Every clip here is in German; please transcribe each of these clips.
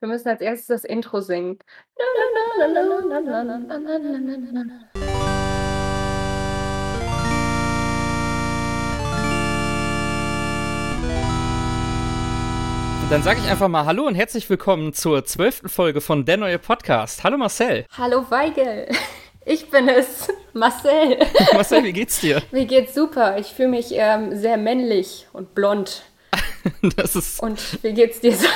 Wir müssen als erstes das Intro singen. Dann sage ich einfach mal Hallo und herzlich willkommen zur zwölften Folge von Der neue Podcast. Hallo Marcel. Hallo Weigel. Ich bin es, Marcel. Marcel, wie geht's dir? Mir geht's super. Ich fühle mich ähm, sehr männlich und blond. Das ist, Und wie geht's dir so?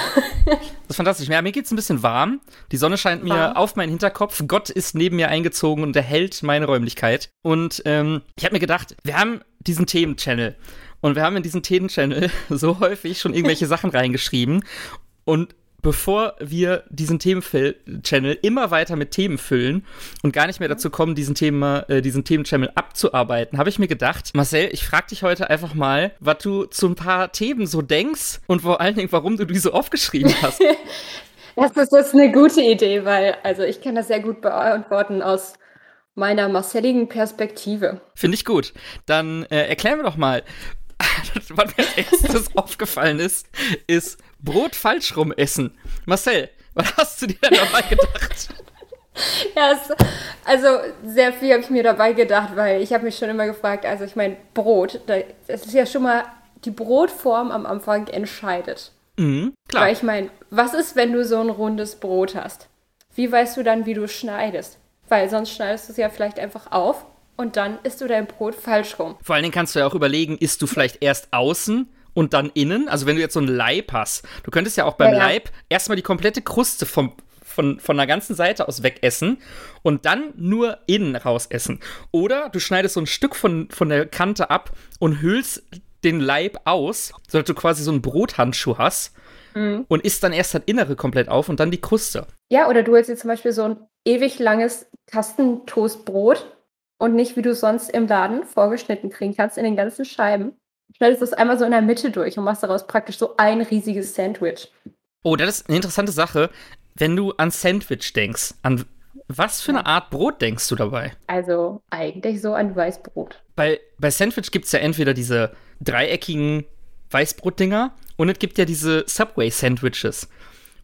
das ist fantastisch. Ja, mir geht's ein bisschen warm. Die Sonne scheint mir Warm. auf meinen Hinterkopf. Gott ist neben mir eingezogen und erhält meine Räumlichkeit. Und ähm, ich habe mir gedacht, wir haben diesen Themen-Channel. Und wir haben in diesen Themen-Channel so häufig schon irgendwelche Sachen reingeschrieben. Und bevor wir diesen Themen-Channel immer weiter mit Themen füllen und gar nicht mehr dazu kommen, diesen Thema, äh, diesen Themen-Channel abzuarbeiten, habe ich mir gedacht, Marcel, ich frage dich heute einfach mal, was du zu ein paar Themen so denkst und vor allen Dingen, warum du die so aufgeschrieben hast. Das ist jetzt eine gute Idee, weil also ich kann das sehr gut beantworten aus meiner marcelligen Perspektive. Finde ich gut. Dann äh, erklären wir doch mal. Was mir als erstes aufgefallen ist, ist Brot falsch rum essen. Marcel, was hast du dir dabei gedacht? Ja, es, also sehr viel habe ich mir dabei gedacht, weil ich habe mich schon immer gefragt, also ich meine, Brot, da, das ist ja schon mal, die Brotform am Anfang entscheidet. Mhm, klar. Weil ich meine, was ist, wenn du so ein rundes Brot hast? Wie weißt du dann, wie du schneidest? Weil sonst schneidest du es ja vielleicht einfach auf und dann isst du dein Brot falsch rum. Vor allen Dingen kannst du ja auch überlegen, isst du vielleicht erst außen und dann innen? Also wenn du jetzt so ein Leib hast, du könntest ja auch beim Ja, ja. Leib erstmal die komplette Kruste vom, von, von der ganzen Seite aus wegessen und dann nur innen raus essen. Oder du schneidest so ein Stück von, von der Kante ab und hüllst den Leib aus, sodass du quasi so einen Brothandschuh hast Mhm. und isst dann erst das Innere komplett auf und dann die Kruste. Ja, oder du holst dir zum Beispiel so ein ewig langes Kastentoastbrot und nicht, wie du sonst im Laden vorgeschnitten kriegen kannst, in den ganzen Scheiben. Schneidest das einmal so in der Mitte durch und machst daraus praktisch so ein riesiges Sandwich. Oh, das ist eine interessante Sache. Wenn du an Sandwich denkst, an was für eine Art Brot denkst du dabei? Also eigentlich so ein Weißbrot. bei, bei Sandwich gibt es ja entweder diese dreieckigen Weißbrotdinger und es gibt ja diese Subway-Sandwiches.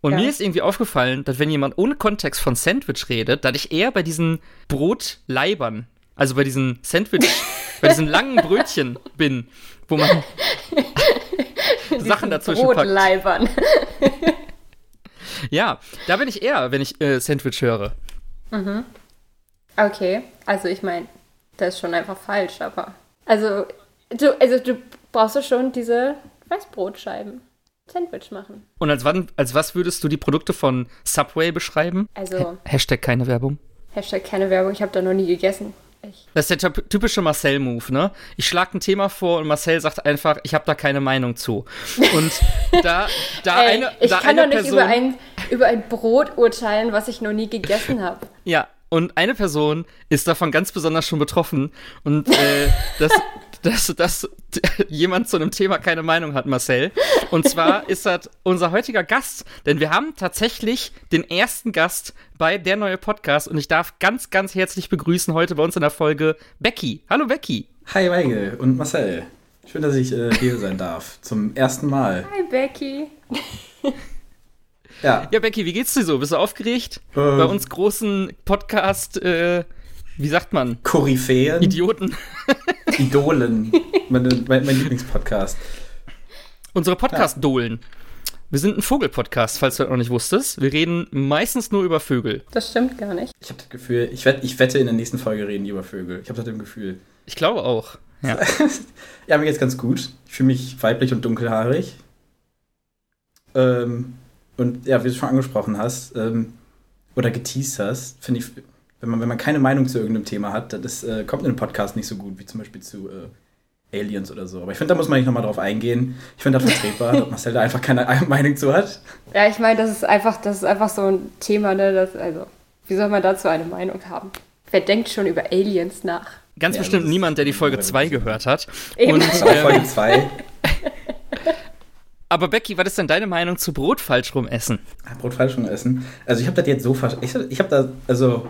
Und Ja. mir ist irgendwie aufgefallen, dass wenn jemand ohne Kontext von Sandwich redet, dass ich eher bei diesen Brotleibern, also bei diesen Sandwich, bei diesen langen Brötchen bin, wo man Sachen dazwischen packt. Brotleibern. Ja, da bin ich eher, wenn ich äh, Sandwich höre. Okay, also ich meine, das ist schon einfach falsch, aber. Also du, also du brauchst du schon diese Weißbrotscheiben. Sandwich machen. Und als, wann, als was würdest du die Produkte von Subway beschreiben? Also, Hashtag keine Werbung. Hashtag keine Werbung, ich habe da noch nie gegessen. Ich, Das ist der typ- typische Marcel-Move, ne? Ich schlage ein Thema vor und Marcel sagt einfach, ich habe da keine Meinung zu. Und da, da Ey, eine, ich da kann eine doch nicht Person, über ein, über ein Brot urteilen, was ich noch nie gegessen habe. ja, und eine Person ist davon ganz besonders schon betroffen und äh, dass, dass, dass jemand zu einem Thema keine Meinung hat, Marcel. Und zwar ist das unser heutiger Gast, denn wir haben tatsächlich den ersten Gast bei der neue Podcast und ich darf ganz, ganz herzlich begrüßen heute bei uns in der Folge Becky. Hallo Becky. Hi Weigel und Marcel. Schön, dass ich äh, hier sein darf. Zum ersten Mal. Hi Becky. Ja, Ja, Becky, wie geht's dir so? Bist du aufgeregt? Ähm. Bei uns großen Podcast, äh, wie sagt man? Koryphäen, Idioten. Idolen. Meine, mein, mein Lieblingspodcast. Unsere Podcast-Dolen. Wir sind ein Vogel-Podcast, falls du das noch nicht wusstest. Wir reden meistens nur über Vögel. Das stimmt gar nicht. Ich habe das Gefühl, ich, wett, ich wette in der nächsten Folge reden die über Vögel. Ich habe das im Gefühl. Ich glaube auch. Ja. Ja, mir geht's ganz gut. Ich fühle mich weiblich und dunkelhaarig. Ähm, und ja, wie du schon angesprochen hast, ähm, oder geteased hast, finde ich, wenn man, wenn man keine Meinung zu irgendeinem Thema hat, das äh, kommt in einem Podcast nicht so gut, wie zum Beispiel zu äh, Aliens oder so. Aber ich finde, da muss man nicht nochmal drauf eingehen. Ich finde das vertretbar, dass Marcel da einfach keine Meinung zu hat. Ja, ich meine, das ist einfach, das ist einfach so ein Thema, ne? Das, also, wie soll man dazu eine Meinung haben? Wer denkt schon über Aliens nach? Ganz Ja, bestimmt niemand, der die Folge 2 gehört hat. Eben. Und, Das war ähm, Folge 2. aber Becky, was ist denn deine Meinung zu Brot falsch rum essen? Brot falsch schon essen. Also ich habe das jetzt so ver ich, ich habe da also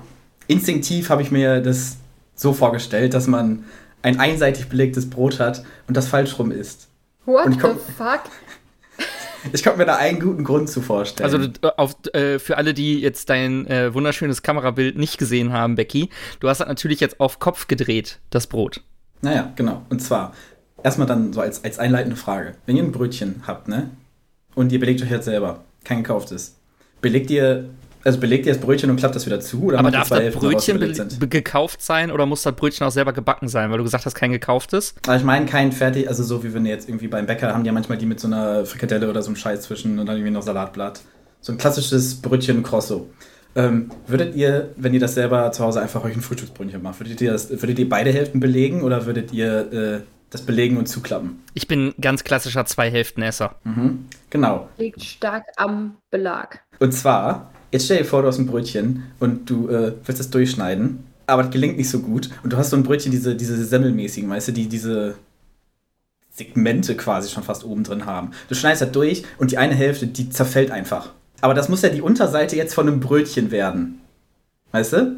instinktiv habe ich mir das so vorgestellt, dass man ein einseitig belegtes Brot hat und das falsch rum isst. What Und ich the fuck? Ich konnte mir da einen guten Grund zu vorstellen. Also du, auf, äh, für alle, die jetzt dein äh, wunderschönes Kamerabild nicht gesehen haben, Becky, du hast das natürlich jetzt auf Kopf gedreht, das Brot. Naja, genau. Und zwar, erstmal dann so als, als einleitende Frage. Wenn ihr ein Brötchen habt, ne? Und ihr belegt euch jetzt selber, kein gekauftes, belegt ihr, also belegt ihr das Brötchen und klappt das wieder zu? Oder Aber darf zwei das Hälften, Brötchen be gekauft sein oder muss das Brötchen auch selber gebacken sein? Weil du gesagt hast, kein gekauftes. Aber ich meine kein fertig, also so wie wenn ihr jetzt irgendwie beim Bäcker haben die ja manchmal die mit so einer Frikadelle oder so einem Scheiß zwischen und dann irgendwie noch Salatblatt. So ein klassisches Brötchen Crosso. Ähm, würdet ihr, wenn ihr das selber zu Hause einfach euch ein Frühstücksbrötchen macht, würdet ihr, das, würdet ihr beide Hälften belegen oder würdet ihr äh, das belegen und zuklappen? Ich bin ganz klassischer Zwei-Hälften-Esser. Mhm. Genau. Liegt stark am Belag. Und zwar, jetzt stell dir vor, du hast ein Brötchen und du äh, willst es durchschneiden, aber das gelingt nicht so gut. Und du hast so ein Brötchen, diese, diese semmelmäßigen, weißt du, die diese Segmente quasi schon fast oben drin haben. Du schneidest das durch und die eine Hälfte, die zerfällt einfach. Aber das muss ja die Unterseite jetzt von einem Brötchen werden. Weißt du?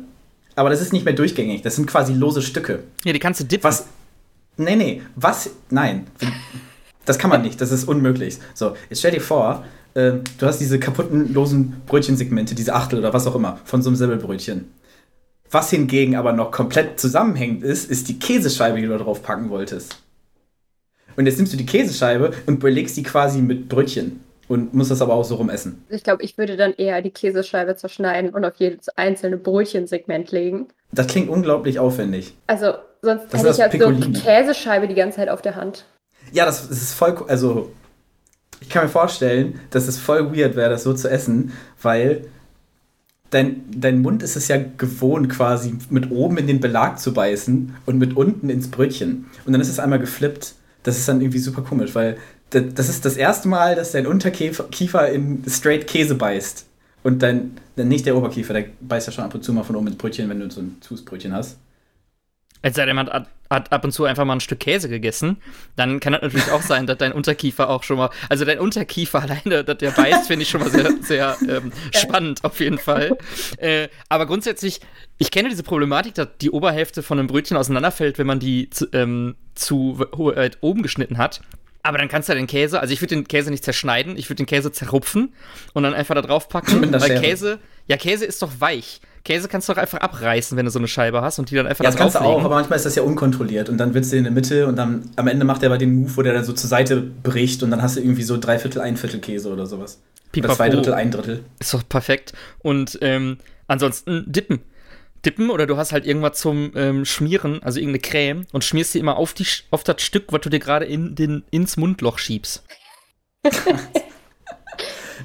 Aber das ist nicht mehr durchgängig. Das sind quasi lose Stücke. Ja, die kannst du dippen. Was? Nee, nee. Was? Nein. Das kann man nicht. Das ist unmöglich. So, jetzt stell dir vor, äh, du hast diese kaputten, losen Brötchensegmente, diese Achtel oder was auch immer, von so einem Semmelbrötchen. Was hingegen aber noch komplett zusammenhängend ist, ist die Käsescheibe, die du da drauf packen wolltest. Und jetzt nimmst du die Käsescheibe und belegst die quasi mit Brötchen. Und musst das aber auch so rum essen. Ich glaube, ich würde dann eher die Käsescheibe zerschneiden und auf jedes einzelne Brötchensegment legen. Das klingt unglaublich aufwendig. Also, sonst Das hätte ich halt so eine Käsescheibe die ganze Zeit auf der Hand. Ja, das, das ist voll. Also, ich kann mir vorstellen, dass es voll weird wäre, das so zu essen, weil dein, dein Mund ist es ja gewohnt, quasi mit oben in den Belag zu beißen und mit unten ins Brötchen. Und dann ist es einmal geflippt. Das ist dann irgendwie super komisch, weil da- das ist das erste Mal, dass dein Unterkiefer Kiefer in straight Käse beißt. Und dann nicht der Oberkiefer, der beißt ja schon ab und zu mal von oben ins Brötchen, wenn du so ein Toastbrötchen hast. Es sei denn, man hat, hat ab und zu einfach mal ein Stück Käse gegessen, dann kann das natürlich auch sein, dass dein Unterkiefer auch schon mal, also dein Unterkiefer alleine, dass der beißt, finde ich schon mal sehr, sehr ähm, spannend auf jeden Fall. Äh, aber grundsätzlich, ich kenne diese Problematik, dass die Oberhälfte von einem Brötchen auseinanderfällt, wenn man die zu, ähm, zu äh, oben geschnitten hat. Aber dann kannst du ja den Käse, also ich würde den Käse nicht zerschneiden, ich würde den Käse zerrupfen und dann einfach da drauf packen. Weil. Käse, ja, Käse ist doch weich. Käse kannst du doch einfach abreißen, wenn du so eine Scheibe hast und die dann einfach Ja, da das kannst du auch, aber manchmal ist das ja unkontrolliert und dann willst du in der Mitte und dann am Ende macht er aber den Move, wo der dann so zur Seite bricht und dann hast du irgendwie so drei Viertel, ein Viertel Käse oder sowas. Pipapo. Oder zwei Drittel, ein Drittel. Ist doch perfekt. Und ähm, ansonsten dippen. Dippen oder du hast halt irgendwas zum ähm, Schmieren, also irgendeine Creme und schmierst die immer auf, die, auf das Stück, was du dir gerade in den, ins Mundloch schiebst.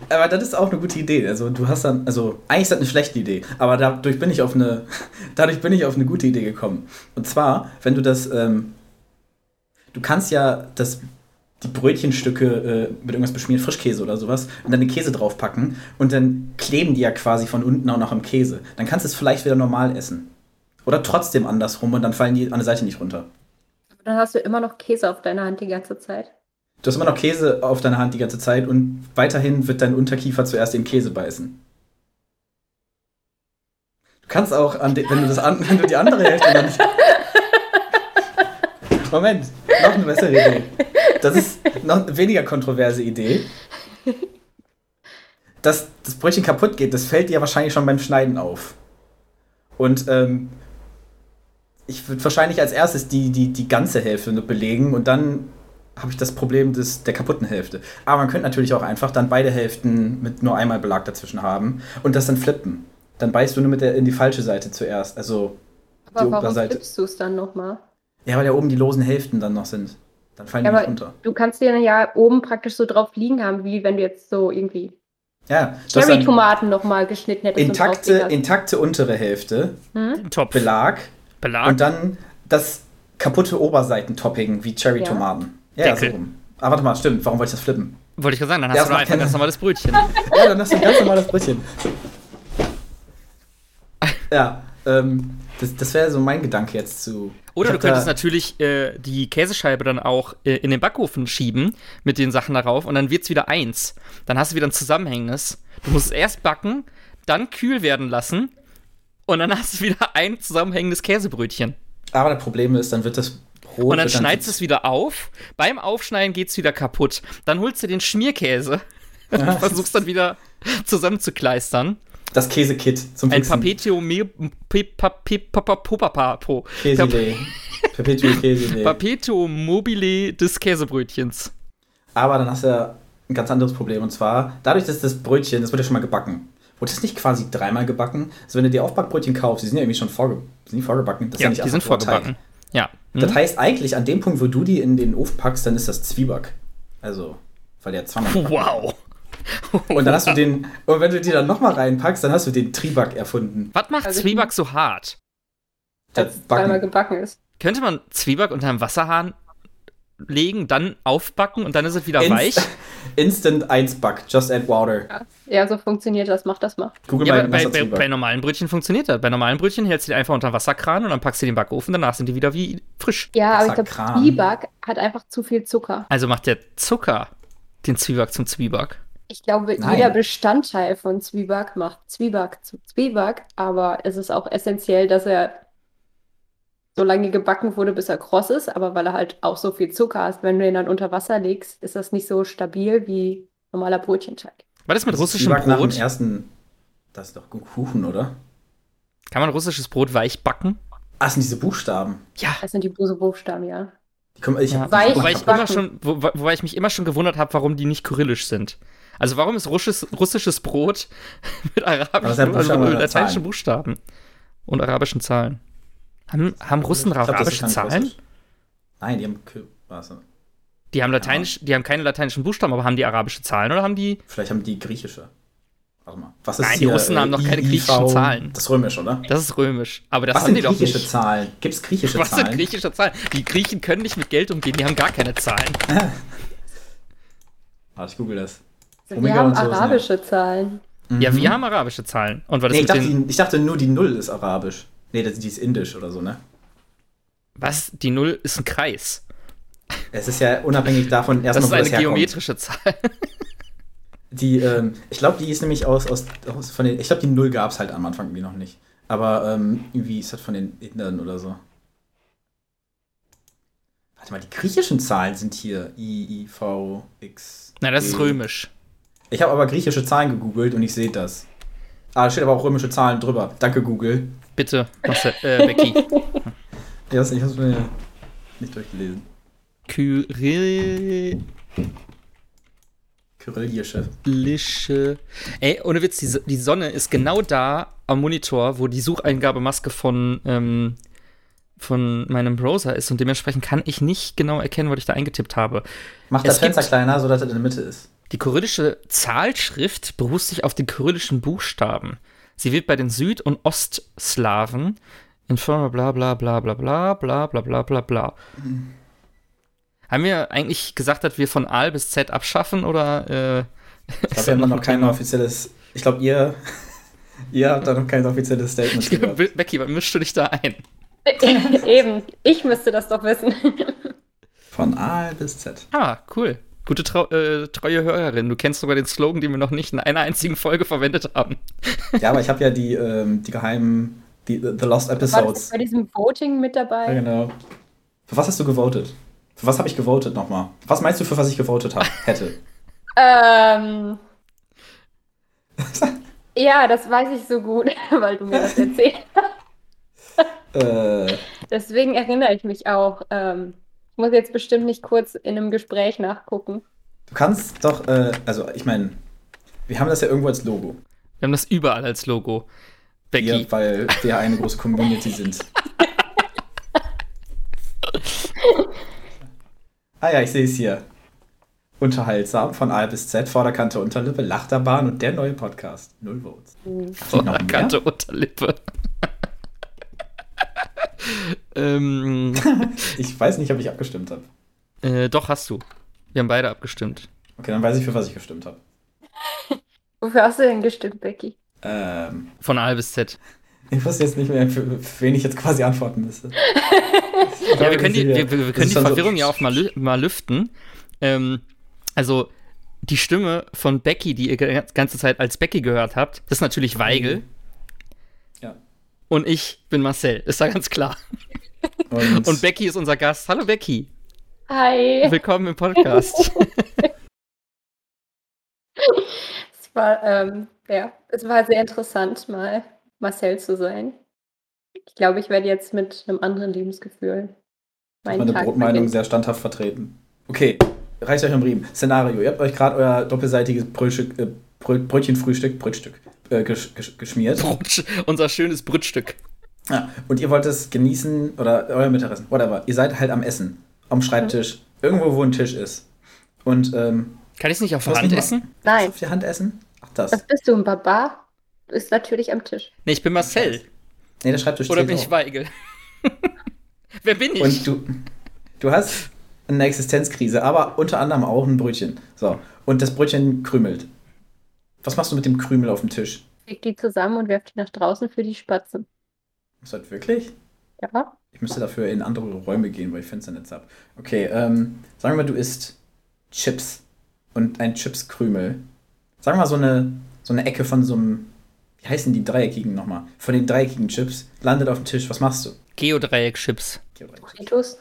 Aber das ist auch eine gute Idee. Also du hast dann, also eigentlich ist das eine schlechte Idee, aber dadurch bin ich auf eine, dadurch bin ich auf eine gute Idee gekommen. Und zwar, wenn du das, ähm, du kannst ja das, die Brötchenstücke äh, mit irgendwas beschmieren, Frischkäse oder sowas, und dann den Käse draufpacken und dann kleben die ja quasi von unten auch noch am Käse. Dann kannst du es vielleicht wieder normal essen. Oder trotzdem andersrum und dann fallen die an der Seite nicht runter. Aber dann hast du immer noch Käse auf deiner Hand die ganze Zeit. Du hast immer noch Käse auf deiner Hand die ganze Zeit und weiterhin wird dein Unterkiefer zuerst den Käse beißen. Du kannst auch, wenn, du das an, wenn du die andere Hälfte dann. Moment, noch eine bessere Idee. Das ist noch eine weniger kontroverse Idee. Dass das Brötchen kaputt geht, das fällt dir wahrscheinlich schon beim Schneiden auf. Und ähm, ich würde wahrscheinlich als erstes die, die, die ganze Hälfte belegen und dann habe ich das Problem des, der kaputten Hälfte. Aber man könnte natürlich auch einfach dann beide Hälften mit nur einmal Belag dazwischen haben und das dann flippen. Dann beißt du nur mit der in die falsche Seite zuerst. Also, Aber Die warum Oberseite. flippst du es dann nochmal? ja, weil ja oben die losen Hälften dann noch sind. Dann fallen Ja, die nicht runter. du kannst den ja oben praktisch so drauf liegen haben, wie wenn du jetzt so irgendwie Ja, Cherry-Tomaten nochmal geschnitten hättest. intakte, intakte untere Hälfte, Hm? Top. Belag Belag. und dann das kaputte Oberseitentopping wie Cherry-Tomaten. Ja, ja so Deckel. rum. Ah, warte mal, stimmt. Warum wollte ich das flippen? Wollte ich gerade sagen, dann Ja, hast das du einfach keinen- ganz normales Brötchen. Ja, dann hast du ein ganz normales Brötchen. Ja, ähm, das, das wäre so mein Gedanke jetzt zu. Oder du könntest natürlich äh, die Käsescheibe dann auch äh, in den Backofen schieben mit den Sachen darauf und dann wird's wieder eins. Dann hast du wieder ein zusammenhängendes. Du musst es erst backen, dann kühl werden lassen und dann hast du wieder ein zusammenhängendes Käsebrötchen. Aber das Problem ist, dann wird das Brot. Und dann schneidest du es wieder auf. Beim Aufschneiden geht's wieder kaputt. Dann holst du den Schmierkäse Du versuchst dann wieder zusammenzukleistern. Das Käsekit zum Ein. Papetio Popapapo. Papetio mobile des Käsebrötchens. Aber dann hast du ja ein ganz anderes Problem. Und zwar, dadurch, dass das Brötchen, das wird ja schon mal gebacken. Wurde das nicht quasi dreimal gebacken? Also wenn du dir Aufbackbrötchen kaufst, die sind ja irgendwie schon vorge sind die vorgebacken. Das ist Ja, nicht die sind nur Teig. Ja. Hm? Das heißt eigentlich, an dem Punkt, wo du die in den Ofen packst, dann ist das Zwieback. Also, weil der gebacken Wow. Und dann hast du den, und wenn du die dann nochmal reinpackst, dann hast du den Triebak erfunden. Was macht Also Zwieback so hart? Das Als es zweimal Backen. gebacken ist. Könnte man Zwieback unter einem Wasserhahn legen, dann aufbacken und dann ist es wieder Inst- weich? Instant 1 Back, just add water. Ja. ja, so funktioniert das. Mach das mal. Google Ja, mal bei, bei, bei normalen Brötchen funktioniert das. Bei normalen Brötchen hältst du die einfach unter den Wasserkran und dann packst du den Backofen, danach sind die wieder wie frisch. Ja, aber ich glaube, Wasserkran. Zwieback hat einfach zu viel Zucker. Also macht der Zucker den Zwieback zum Zwieback. Ich glaube, Nein. jeder Bestandteil von Zwieback macht Zwieback zu Zwieback, aber es ist auch essentiell, dass er so lange gebacken wurde, bis er kross ist, aber weil er halt auch so viel Zucker hat, wenn du ihn dann unter Wasser legst, ist das nicht so stabil wie normaler Brötchenteig. Was ist mit Das ist russischem Zwieback nach dem Brot? ersten. Das ist doch Kuchen, oder? Kann man russisches Brot weich backen? Ah, sind diese Buchstaben. Ja. Das sind die böse Buchstaben, ja. Die kommen, ich ja. hab- Weich Wobei ich, backen. immer schon, wo, wo- wobei ich mich immer schon gewundert habe, warum die nicht kyrillisch sind. Also warum ist russisches, russisches Brot mit das arabischen, also mit lateinischen Zahlen? Buchstaben und arabischen Zahlen? Haben, haben Russen glaub, das arabische Zahlen? Russisch. Nein, die haben. Die haben lateinisch, die haben keine lateinischen Buchstaben, aber haben die arabische Zahlen oder haben die? Vielleicht haben die griechische. Warte mal. Was ist Nein, die hier, Russen haben noch keine IV? griechischen Zahlen. Das ist römisch, oder? Das ist römisch. Aber das Was haben sind die doch griechische nicht. Zahlen? Gibt es griechische Was Zahlen? sind griechische Zahlen? Die Griechen können nicht mit Geld umgehen, die haben gar keine Zahlen. Warte, ich google das. Wir haben so sind ja- arabische Zahlen. Ja, Mhm. wir haben arabische Zahlen. Und was ist Nee, ich dachte, ich dachte nur, die Null ist arabisch. Nee, das, die ist indisch oder so, ne? was? Die Null ist ein Kreis. Es ist ja unabhängig davon Das erstmal, ist wo eine das herkommt. geometrische Zahl. Die, ähm, ich glaube, die ist nämlich aus, aus, aus von den, ich glaube, die Null gab es halt am Anfang irgendwie noch nicht. Aber ähm, irgendwie ist das von den Indern oder so. Warte mal, die griechischen Zahlen sind hier. I, I, V, X. Na, das ist römisch. Ich habe aber griechische Zahlen gegoogelt und ich sehe das. Ah, da steht aber auch römische Zahlen drüber. Danke, Google. Bitte, Marcel, äh, Becky. Ja, ich habe es mir nicht durchgelesen. Kyrillische. Kyrillische. Ey, ohne Witz, die, die Sonne ist genau da am Monitor, wo die Sucheingabemaske von, ähm, von meinem Browser ist und dementsprechend kann ich nicht genau erkennen, was ich da eingetippt habe. Mach das Fenster kleiner, sodass es in der Mitte ist. Die kyrillische Zahlschrift beruht sich auf den kyrillischen Buchstaben. Sie wird bei den Süd- und Ostslawen in Firma bla bla bla bla bla bla bla bla bla bla. Haben wir eigentlich gesagt, dass wir von A bis Z abschaffen oder äh, Ich glaube, wir haben da noch kein offizielles. Ich glaube, ihr, ihr habt da noch kein offizielles Statement. Gehabt. Becky, was mischst du dich da ein? Eben, ich müsste das doch wissen. Von A bis Z. Ah, cool. Gute trau äh, treue Hörerin. Du kennst sogar den Slogan, den wir noch nicht in einer einzigen Folge verwendet haben. Ja, aber ich habe ja die, ähm, die geheimen, die The Lost Episodes. bei diesem Voting mit Ja, dabei? genau. Für was hast du gewotet? Für was habe ich gewotet nochmal? Was meinst du, für was ich gewotet habe? Hätte. Ähm. Ja, das weiß ich so gut, weil du mir das erzählt hast. äh, Deswegen erinnere ich mich auch. Ähm, muss jetzt bestimmt nicht kurz in einem Gespräch nachgucken. du kannst doch, äh, also ich meine, wir haben das ja irgendwo als Logo. Wir haben das überall als Logo. Becky. Hier, weil wir ja eine große Community sind. ah ja, ich sehe es hier. Unterhaltsam von A bis Z, Vorderkante, Unterlippe, Lachterbahn und der neue Podcast. Null Votes. Noch mehr? Vorderkante Unterlippe. Ähm, Ich weiß nicht, ob ich abgestimmt habe. äh, doch, hast du. Wir haben beide abgestimmt. Okay, dann weiß ich, für was ich gestimmt habe. Wofür hast du denn gestimmt, Becky? Ähm, Von A bis Z. ich wusste jetzt nicht mehr, für, für wen ich jetzt quasi antworten müsste. Ja, wir können die, wir, wir können die schon so- Verwirrung ja auch mal, lü mal lüften. Ähm, also, die Stimme von Becky, die ihr die ganze Zeit als Becky gehört habt, das ist natürlich Weigel. Ja. Und ich bin Marcel, ist da ganz klar. Und, Und Becky ist unser Gast. Hallo Becky, Hi. willkommen im Podcast. es war, ähm, ja, es war sehr interessant, mal Marcel zu sein. Ich glaube, ich werde jetzt mit einem anderen Lebensgefühl meinen meine Tag Brotmeinung beginnen. sehr standhaft vertreten. Okay, reicht euch am Riemen. Szenario. Ihr habt euch gerade euer doppelseitiges Brötstück, äh, Brötchenfrühstück, Brötstück, äh, gesch, gesch, geschmiert. Brot, unser schönes Brötstück. Ja, und ihr wollt es genießen oder euer Mittagessen, whatever. Ihr seid halt am Essen, am Schreibtisch, mhm. irgendwo, wo ein Tisch ist. Und, ähm, Kann ich es nicht auf der Hand essen? Nein. Auf die Hand essen? Ach, das. Was bist du, ein Baba? Du bist natürlich am Tisch. Nee, ich bin Marcel. Nee, der Schreibtisch Oder bin ich Weigel? Wer bin ich? Und du, du hast eine Existenzkrise, aber unter anderem auch ein Brötchen. So, und das Brötchen krümelt. Was machst du mit dem Krümel auf dem Tisch? Leg die zusammen und werf die nach draußen für die Spatzen. Ist das wirklich? Ja. Ich müsste dafür in andere Räume gehen, weil ich Fenster nicht habe. Okay, ähm, sagen wir mal, du isst Chips und ein Chipskrümel. Sagen wir mal so eine, so eine Ecke von so einem, wie heißen die dreieckigen nochmal? Von den dreieckigen Chips landet auf dem Tisch. Was machst du? Geodreieck-Chips. Doritos?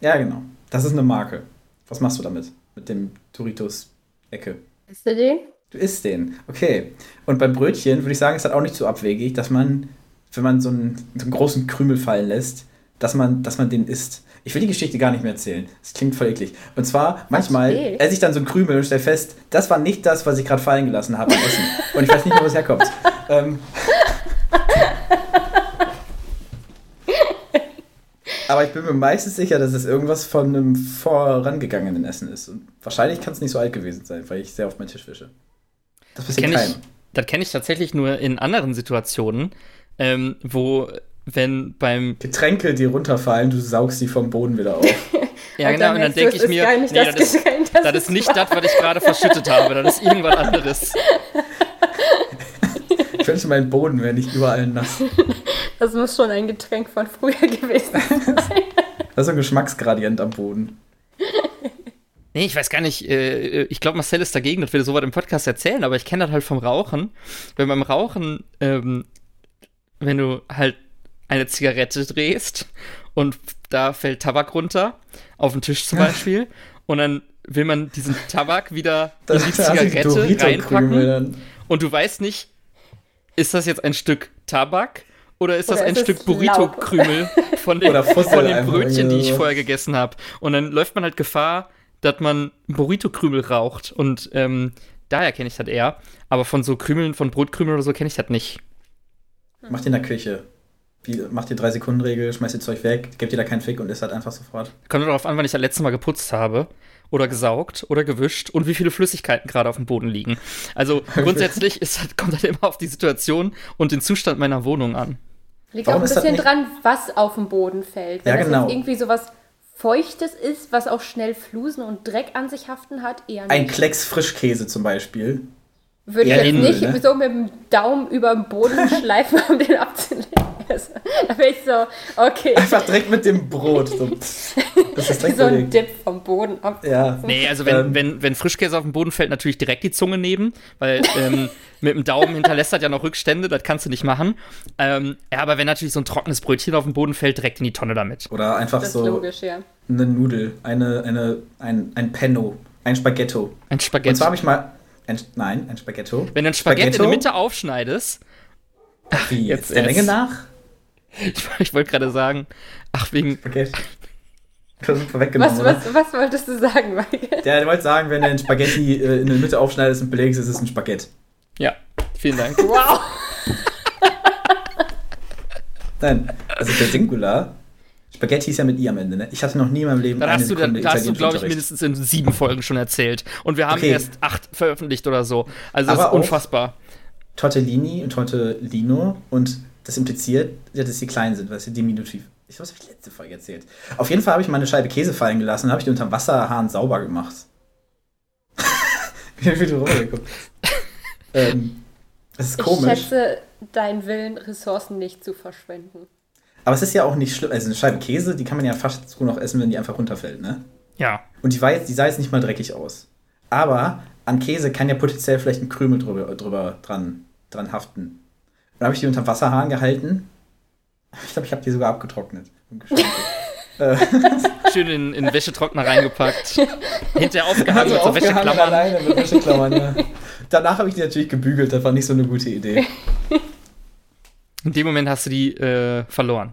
Ja, genau. Das ist eine Marke. Was machst du damit? Mit dem Doritos-Ecke? Isst du den? Du isst den. Okay. Und beim Brötchen würde ich sagen, ist das auch nicht so abwegig, dass man, wenn man so einen, so einen großen Krümel fallen lässt, dass man, dass man den isst. Ich will die Geschichte gar nicht mehr erzählen. Das klingt voll eklig. Und zwar, manchmal esse ich dann so einen Krümel und stelle fest, das war nicht das, was ich gerade fallen gelassen habe beim Essen. Und ich weiß nicht mehr, wo es herkommt. ähm, Aber ich bin mir meistens sicher, dass es irgendwas von einem vorangegangenen Essen ist. Und wahrscheinlich kann es nicht so alt gewesen sein, weil ich sehr auf meinen Tisch wische. Das passiert keinem. Ich, das kenne ich tatsächlich nur in anderen Situationen, ähm, wo, wenn beim. Getränke, die runterfallen, du saugst sie vom Boden wieder auf. ja, genau, und dann denke ich mir, nee, das, das, ist, das ist nicht das, was ich gerade verschüttet habe, das ist irgendwas anderes. Ich wünsche, mein Boden wäre nicht überall nass. Das muss schon ein Getränk von früher gewesen sein. Das ist ein Geschmacksgradient am Boden. Nee, ich weiß gar nicht. Äh, ich glaube, Marcel ist dagegen, dass wir so was im Podcast erzählen, aber ich kenne das halt vom Rauchen. Wenn beim Rauchen, ähm, wenn du halt eine Zigarette drehst und da fällt Tabak runter, auf den Tisch zum Beispiel, und dann will man diesen Tabak wieder das in die Zigarette reinpacken und du weißt nicht, ist das jetzt ein Stück Tabak oder ist das oder ein ist Stück Burrito-Krümel von den, von den Brötchen, die ich vorher gegessen habe? Und dann läuft man halt Gefahr, dass man Burrito-Krümel raucht. Und ähm, daher kenne ich das eher. Aber von so Krümeln, von Brotkrümeln oder so kenne ich das nicht. Macht in der Küche. Wie, macht die 3-Sekunden-Regel, schmeißt ihr Zeug weg, gebt ihr da keinen Fick und isst halt einfach sofort. Kommt darauf an, wann ich das letzte Mal geputzt habe oder gesaugt oder gewischt und wie viele Flüssigkeiten gerade auf dem Boden liegen. Also grundsätzlich ist, kommt halt immer auf die Situation und den Zustand meiner Wohnung an. Liegt Warum auch ein bisschen dran, was auf dem Boden fällt. Wenn ja, genau. das irgendwie sowas Feuchtes ist, was auch schnell Flusen und Dreck an sich haften hat, eher nicht. Ein Klecks Frischkäse zum Beispiel. Würde ich jetzt nicht ne? so mit dem Daumen über den Boden schleifen, um den abzulegen. Also, da wäre ich so, okay. Einfach direkt mit dem Brot. So, das ist so ein Dip vom Boden ab. Ja. Nee, also wenn, ähm. wenn, wenn Frischkäse auf den Boden fällt, natürlich direkt die Zunge neben, weil ähm, mit dem Daumen hinterlässt das ja noch Rückstände, das kannst du nicht machen. Ähm, ja, aber wenn natürlich so ein trockenes Brötchen auf den Boden fällt, direkt in die Tonne damit. Oder einfach so logisch, ja. eine Nudel, eine, eine, ein, ein Penno, ein Spaghetto. Ein Spaghetto. Und zwar habe ich mal ein, nein, ein Spaghetto. Wenn du ein Spaghetto, Spaghetto in der Mitte aufschneidest. Ach, wie, jetzt der Länge nach? Ich, ich wollte gerade sagen, ach, wegen. Spaghetti. Das ist vorweggenommen, was, was, was, wolltest du sagen, Michael? Der wollte sagen, wenn du ein Spaghetti äh, in der Mitte aufschneidest und belegst, ist es ein Spaghetti. Ja, vielen Dank. Wow! Nein, also der Singular. Spaghetti ist ja mit I am Ende, ne? Ich hatte noch nie in meinem Leben dann hast du, dann, Da hast du, glaube ich, mindestens in sieben Folgen schon erzählt. Und wir haben okay. erst acht veröffentlicht oder so. Also das ist unfassbar. Tortellini und Tortellino und das impliziert, dass sie klein sind, weil sie diminutiv. Ich weiß, habe ich letzte Folge erzählt. Auf jeden Fall habe ich meine Scheibe Käse fallen gelassen und habe ich die unterm Wasserhahn sauber gemacht. Wie du rübergeguckt ähm, Das ist komisch. Ich schätze deinen Willen, Ressourcen nicht zu verschwenden. Aber es ist ja auch nicht schlimm. Also eine Scheibe Käse, die kann man ja fast so noch essen, wenn die einfach runterfällt, ne? Ja. Und die, war jetzt, die sah jetzt nicht mal dreckig aus. Aber an Käse kann ja potenziell vielleicht ein Krümel drüber, drüber dran, dran haften. Dann habe ich die unter Wasserhahn gehalten. Ich glaube, ich habe die sogar abgetrocknet. Äh. Schön in, in Wäschetrockner reingepackt. Hinterher aufgehangen also mit so Wäscheklammern. Alleine mit Wäscheklammern, ja. danach habe ich die natürlich gebügelt, das war nicht so eine gute Idee. In dem Moment hast du die äh, verloren.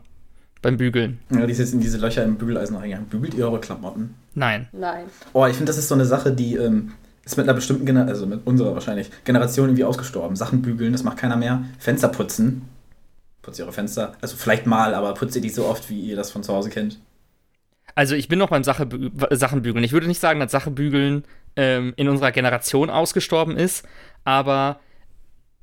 Beim Bügeln. Ja, die ist jetzt in diese Löcher im Bügeleisen reingegangen. Bügelt ihr eure Klamotten? Nein. Nein. Oh, ich finde, das ist so eine Sache, die ähm, ist mit einer bestimmten Generation, also mit unserer wahrscheinlich, Generation irgendwie ausgestorben. Sachen bügeln, das macht keiner mehr. Fenster putzen. Putzt ihr eure Fenster? Also vielleicht mal, aber putzt ihr die so oft, wie ihr das von zu Hause kennt? Also ich bin noch beim Sache, Sachenbügeln. Ich würde nicht sagen, dass Sachenbügeln ähm, in unserer Generation ausgestorben ist, aber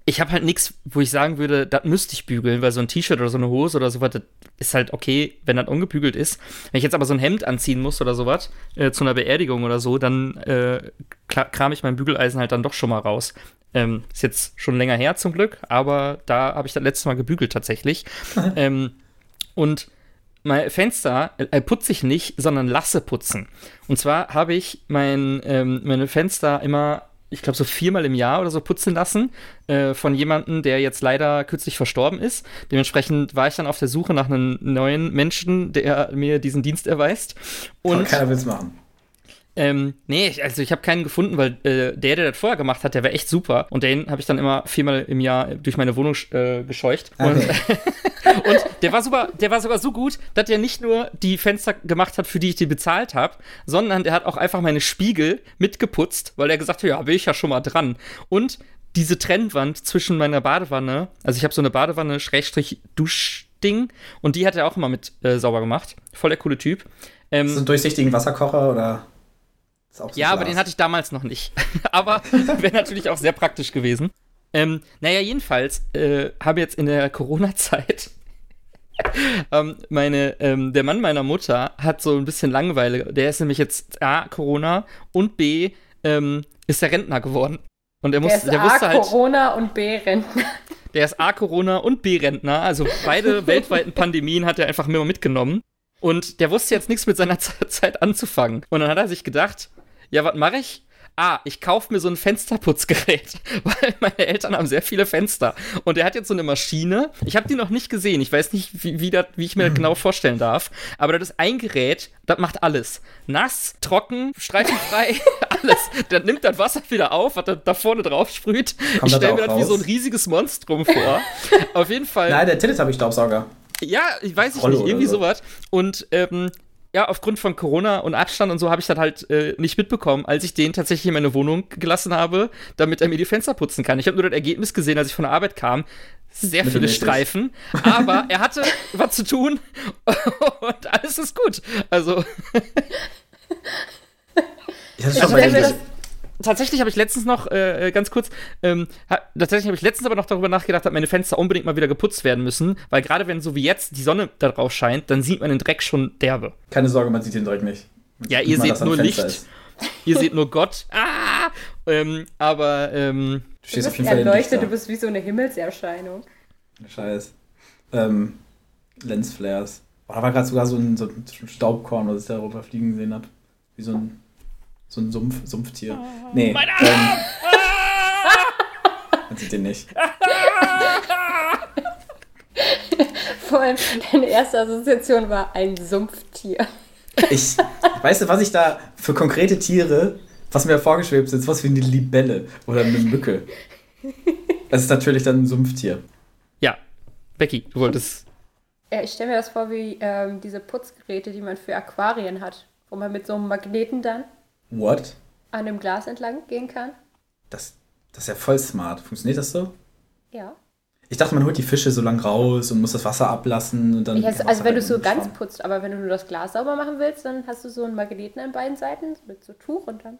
ich habe halt nichts, wo ich sagen würde, das müsste ich bügeln, weil so ein T-Shirt oder so eine Hose oder sowas, das ist halt okay, wenn das ungebügelt ist. Wenn ich jetzt aber so ein Hemd anziehen muss oder sowas, äh, zu einer Beerdigung oder so, dann äh, kram ich mein Bügeleisen halt dann doch schon mal raus. Ähm, ist jetzt schon länger her zum Glück, aber da habe ich das letzte Mal gebügelt tatsächlich. ähm, und mein Fenster äh, putze ich nicht, sondern lasse putzen. Und zwar habe ich mein, ähm, meine Fenster immer ich glaube, so viermal im Jahr oder so putzen lassen äh, von jemandem, der jetzt leider kürzlich verstorben ist. Dementsprechend war ich dann auf der Suche nach einem neuen Menschen, der mir diesen Dienst erweist. Und keiner will es machen. Ähm, nee, ich, also ich habe keinen gefunden, weil äh, der, der das vorher gemacht hat, der war echt super. Und den habe ich dann immer viermal im Jahr durch meine Wohnung äh, gescheucht. Okay. Und, und der war super, der war sogar so gut, dass der nicht nur die Fenster gemacht hat, für die ich die bezahlt habe, sondern der hat auch einfach meine Spiegel mitgeputzt, weil er gesagt hat, ja, will ich ja schon mal dran. Und diese Trennwand zwischen meiner Badewanne, also ich habe so eine Badewanne Schrägstrich Duschding und die hat er auch immer mit äh, sauber gemacht. Voll der coole Typ. Ähm, so einen durchsichtigen Wasserkocher oder? So ja, aber den hatte ich damals noch nicht. aber wäre natürlich auch sehr praktisch gewesen. Ähm, naja, jedenfalls äh, habe jetzt in der Corona-Zeit ähm, meine, ähm, der Mann meiner Mutter hat so ein bisschen Langeweile. Der ist nämlich jetzt A, Corona und B, ähm, ist der Rentner geworden. Und er muss, der, ist der A, wusste halt. Corona und B, Rentner. Der ist A, Corona und B, Rentner. Also beide weltweiten Pandemien hat er einfach immer mitgenommen. Und der wusste jetzt nichts mit seiner Zeit anzufangen. Und dann hat er sich gedacht, ja, was mache ich? Ah, ich kaufe mir so ein Fensterputzgerät, weil meine Eltern haben sehr viele Fenster. Und er hat jetzt so eine Maschine. Ich habe die noch nicht gesehen. Ich weiß nicht, wie, wie, dat, wie ich mir das genau vorstellen darf. Aber das ist ein Gerät, das macht alles. Nass, trocken, streifenfrei, alles. Das nimmt das Wasser wieder auf, was da vorne drauf sprüht. Kommt ich stelle mir das wie so ein riesiges Monstrum vor. Auf jeden Fall. Nein, der Teletubby-Staubsauger. Ja, ich weiß ich Rollo nicht, irgendwie so. sowas. Und ähm, ja, aufgrund von Corona und Abstand und so habe ich das halt äh, nicht mitbekommen, als ich den tatsächlich in meine Wohnung gelassen habe, damit er mir die Fenster putzen kann. Ich habe nur das Ergebnis gesehen, als ich von der Arbeit kam. Sehr viele. Streifen, aber er hatte was zu tun und alles ist gut. Also Ich hatte Also schon tatsächlich habe ich letztens noch, äh, ganz kurz, ähm, ha, tatsächlich habe ich letztens aber noch darüber nachgedacht, dass meine Fenster unbedingt mal wieder geputzt werden müssen, weil gerade wenn so wie jetzt die Sonne da drauf scheint, dann sieht man den Dreck schon derbe. Keine Sorge, man sieht den Dreck nicht. Man Ja, ihr seht nur Licht. ist. Ihr seht nur Gott. Ah! Ähm, aber ähm, Du Du stehst auf bist jeden Fall erleuchtet, du bist wie so eine Himmelserscheinung. Scheiß. Ähm, Lensflares. Oh, da war gerade sogar so ein, so ein Staubkorn, was ich da rüber fliegen gesehen habe. Wie so ein, so ein Sumpf, Sumpftier. Nee, Meine- ähm, man sieht den nicht. Vor allem, deine erste Assoziation war ein Sumpftier. Ich, weißt du, was ich da für konkrete Tiere, was mir vorgeschwebt ist, was wie eine Libelle oder eine Mücke. Das ist natürlich dann ein Sumpftier. ja, Becky, du wolltest. Ja, ich stelle mir das vor wie ähm, diese Putzgeräte, die man für Aquarien hat, wo man mit so einem Magneten dann What? an dem Glas entlang gehen kann. Das, das ist ja voll smart. Funktioniert das so? Ja. Ich dachte, man holt die Fische so lang raus und muss das Wasser ablassen und dann. Ich heißt, also wenn du so Wasser ganz putzt, aber wenn du nur das Glas sauber machen willst, dann hast du so einen Magneten an beiden Seiten mit so Tuch und dann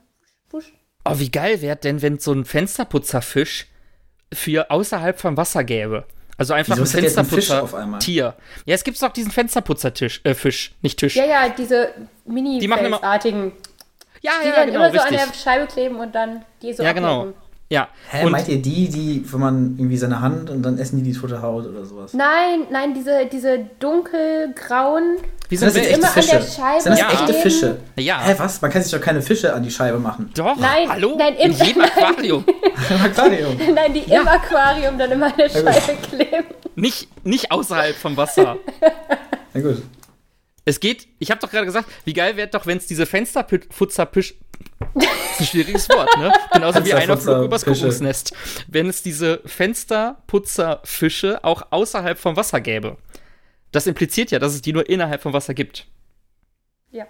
push. Oh, wie geil wäre denn, wenn so ein Fensterputzerfisch für außerhalb vom Wasser gäbe? Also einfach Wieso ein? Fensterputzer-Tier. Ja, es gibt doch diesen Fensterputzertisch, äh, Fisch, nicht Tisch. Ja, ja, diese mini Die machen immer- artigen ja, die ja, dann genau, immer so richtig. an der Scheibe kleben und dann die so ja, genau. abmachen. Ja. Hä, und meint ihr die, die, wo man irgendwie seine Hand und dann essen die die tote Haut oder sowas? Nein, nein, diese, diese dunkelgrauen. wie Sind sind das jetzt immer echte an der Fische? Scheibe Sind das Ja. echte? Fische? Ja. Hä, was? Man kann sich doch keine Fische an die Scheibe machen. Doch, Nein, hallo? nein, in im- jedem Aquarium. Im Aquarium. Nein, die im Aquarium dann immer an der Ja. Scheibe kleben. nicht, nicht außerhalb vom Wasser. Na gut. Es geht, ich habe doch gerade gesagt, wie geil wäre doch, wenn es diese Fensterputzerpisch. Das ist ein schwieriges Wort, ne? Genauso wie einer Flug übers. Kuckucksnest. Wenn es diese Fensterputzerfische auch außerhalb vom Wasser gäbe. Das impliziert ja, dass es die nur innerhalb vom Wasser gibt. Ja.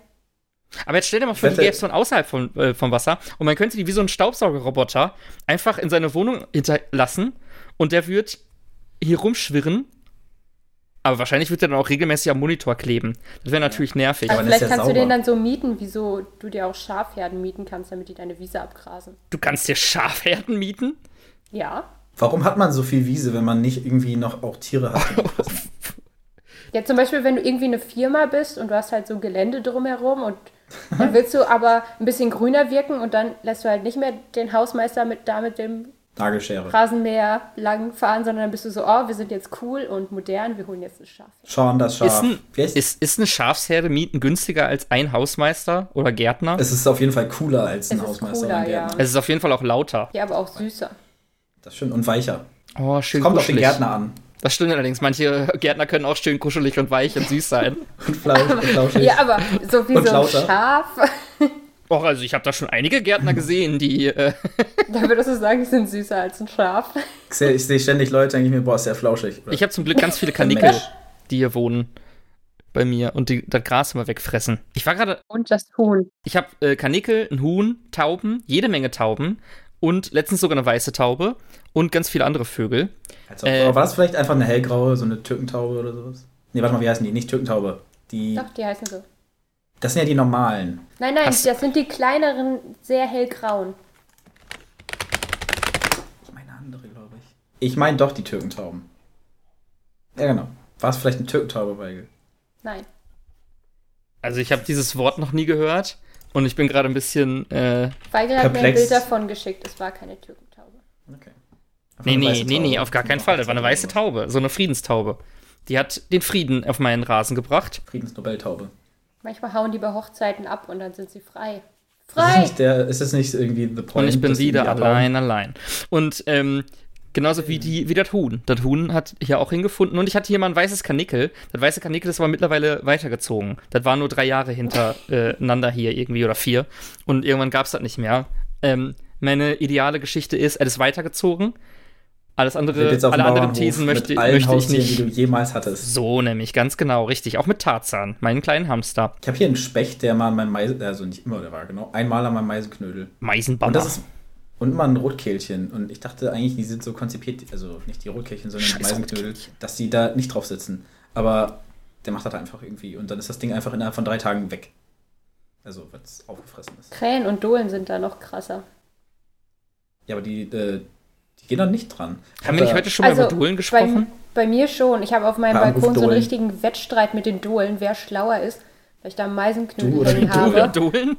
Aber jetzt stell dir mal vor, die gäbe es von außerhalb von, äh, vom Wasser und man könnte die wie so einen Staubsaugerroboter einfach in seine Wohnung hinterlassen und der wird hier rumschwirren. Aber wahrscheinlich wird er dann auch regelmäßig am Monitor kleben. Das wäre natürlich nervig. Also vielleicht ja kannst du sauber. den dann so mieten, wieso du dir auch Schafherden mieten kannst, damit die deine Wiese abgrasen. Du kannst dir Schafherden mieten? Ja. Warum hat man so viel Wiese, wenn man nicht irgendwie noch auch Tiere hat? Ja, zum Beispiel, wenn du irgendwie eine Firma bist und du hast halt so Gelände drumherum und dann willst du aber ein bisschen grüner wirken und dann lässt du halt nicht mehr den Hausmeister mit da mit dem Nagelschere. Rasenmäher lang fahren, sondern dann bist du so, oh, wir sind jetzt cool und modern, wir holen jetzt ein Schaf. Schauen das Schaf. Ist, ein, ist, ist eine Schafsherde mieten günstiger als ein Hausmeister oder Gärtner? es ist auf jeden Fall cooler als ein Es ist Hausmeister cooler, oder ein Gärtner. Es ist auf jeden Fall auch lauter. Ja, aber auch süßer. Das stimmt. Und weicher. Oh, schön Kommt auf den. Gärtner an. Das stimmt allerdings. Manche Gärtner können auch schön kuschelig und weich und süß sein. Und Fleisch und Flauschig. Ja, aber so wie Und so ein lauter. Schaf, Och, also ich habe da schon einige Gärtner gesehen, die. Äh, da würdest du sagen, die sind süßer als ein Schaf. Ich sehe seh ständig Leute, denke ich mir, boah, ist sehr flauschig. Oder- ich habe zum Glück ganz viele Kanickel, Mensch. die hier wohnen bei mir und die das Gras immer wegfressen. Ich war gerade, Und das Huhn. ich habe äh, Kanickel, ein Huhn, Tauben, jede Menge Tauben und letztens sogar eine weiße Taube und ganz viele andere Vögel. Also, Äh. aber war das vielleicht einfach eine hellgraue, so eine Türkentaube oder sowas? Nee, warte mal, wie heißen die? Nicht Türkentaube. Die, Doch, die heißen so. Das sind ja die normalen. Nein, nein, Hast- das sind die kleineren, sehr hellgrauen. Ich meine andere, glaube ich. Ich meine doch die Türkentauben. Ja, genau. War es vielleicht eine Türkentaube, Weigel? Nein. Also ich habe dieses Wort noch nie gehört und ich bin gerade ein bisschen. Äh, Weigel hat mir ein Perplex. Bild davon geschickt. Es war keine Türkentaube. Okay. Nee, nee, nee, nee, auf gar keinen Fall. Das war eine weiße Taube, so eine Friedenstaube. Die hat den Frieden auf meinen Rasen gebracht. Friedensnobeltaube. Manchmal hauen die bei Hochzeiten ab und dann sind sie frei. Ist es Frei! nicht, der, ist es nicht irgendwie the point? Und ich bin wieder allein, allein. Und ähm, genauso wie, die, wie das Huhn. Das Huhn hat hier auch hingefunden. Und ich hatte hier mal ein weißes Kanickel. Das weiße Kanickel, das war mittlerweile weitergezogen. Das war nur drei Jahre hintereinander hier irgendwie oder vier. Und irgendwann gab es das nicht mehr. Ähm, meine ideale Geschichte ist, er ist weitergezogen. Alles andere, alle anderen Thesen möchte, mit allen möchte ich nicht. die du jemals hattest. So nämlich, ganz genau, richtig. Auch mit Tarzan, meinen kleinen Hamster. Ich habe hier einen Specht, der mal an meinem Meisen, also nicht immer, der war genau, einmal an meinem Meisenknödel. Meisenbammer. Und das ist und immer ein Rotkehlchen. Und ich dachte eigentlich, die sind so konzipiert, also nicht die Rotkehlchen, sondern die Scheiß Meisenknödel, Rotkehlchen. dass die da nicht drauf sitzen. Aber der macht das einfach irgendwie. Und dann ist das Ding einfach innerhalb von drei Tagen weg. Also, weil es aufgefressen ist. Krähen und Dohlen sind da noch krasser. Ja, aber die, äh, die gehen dann nicht dran. Ich Haben hab wir nicht heute schon mal Also, über Duellen Bei, gesprochen? bei mir schon. Ich habe auf meinem Bei Balkon so einen richtigen Wettstreit mit den Dohlen, wer schlauer ist, weil ich da Meisenknödel oder hängen die habe. Duellen? Duellen?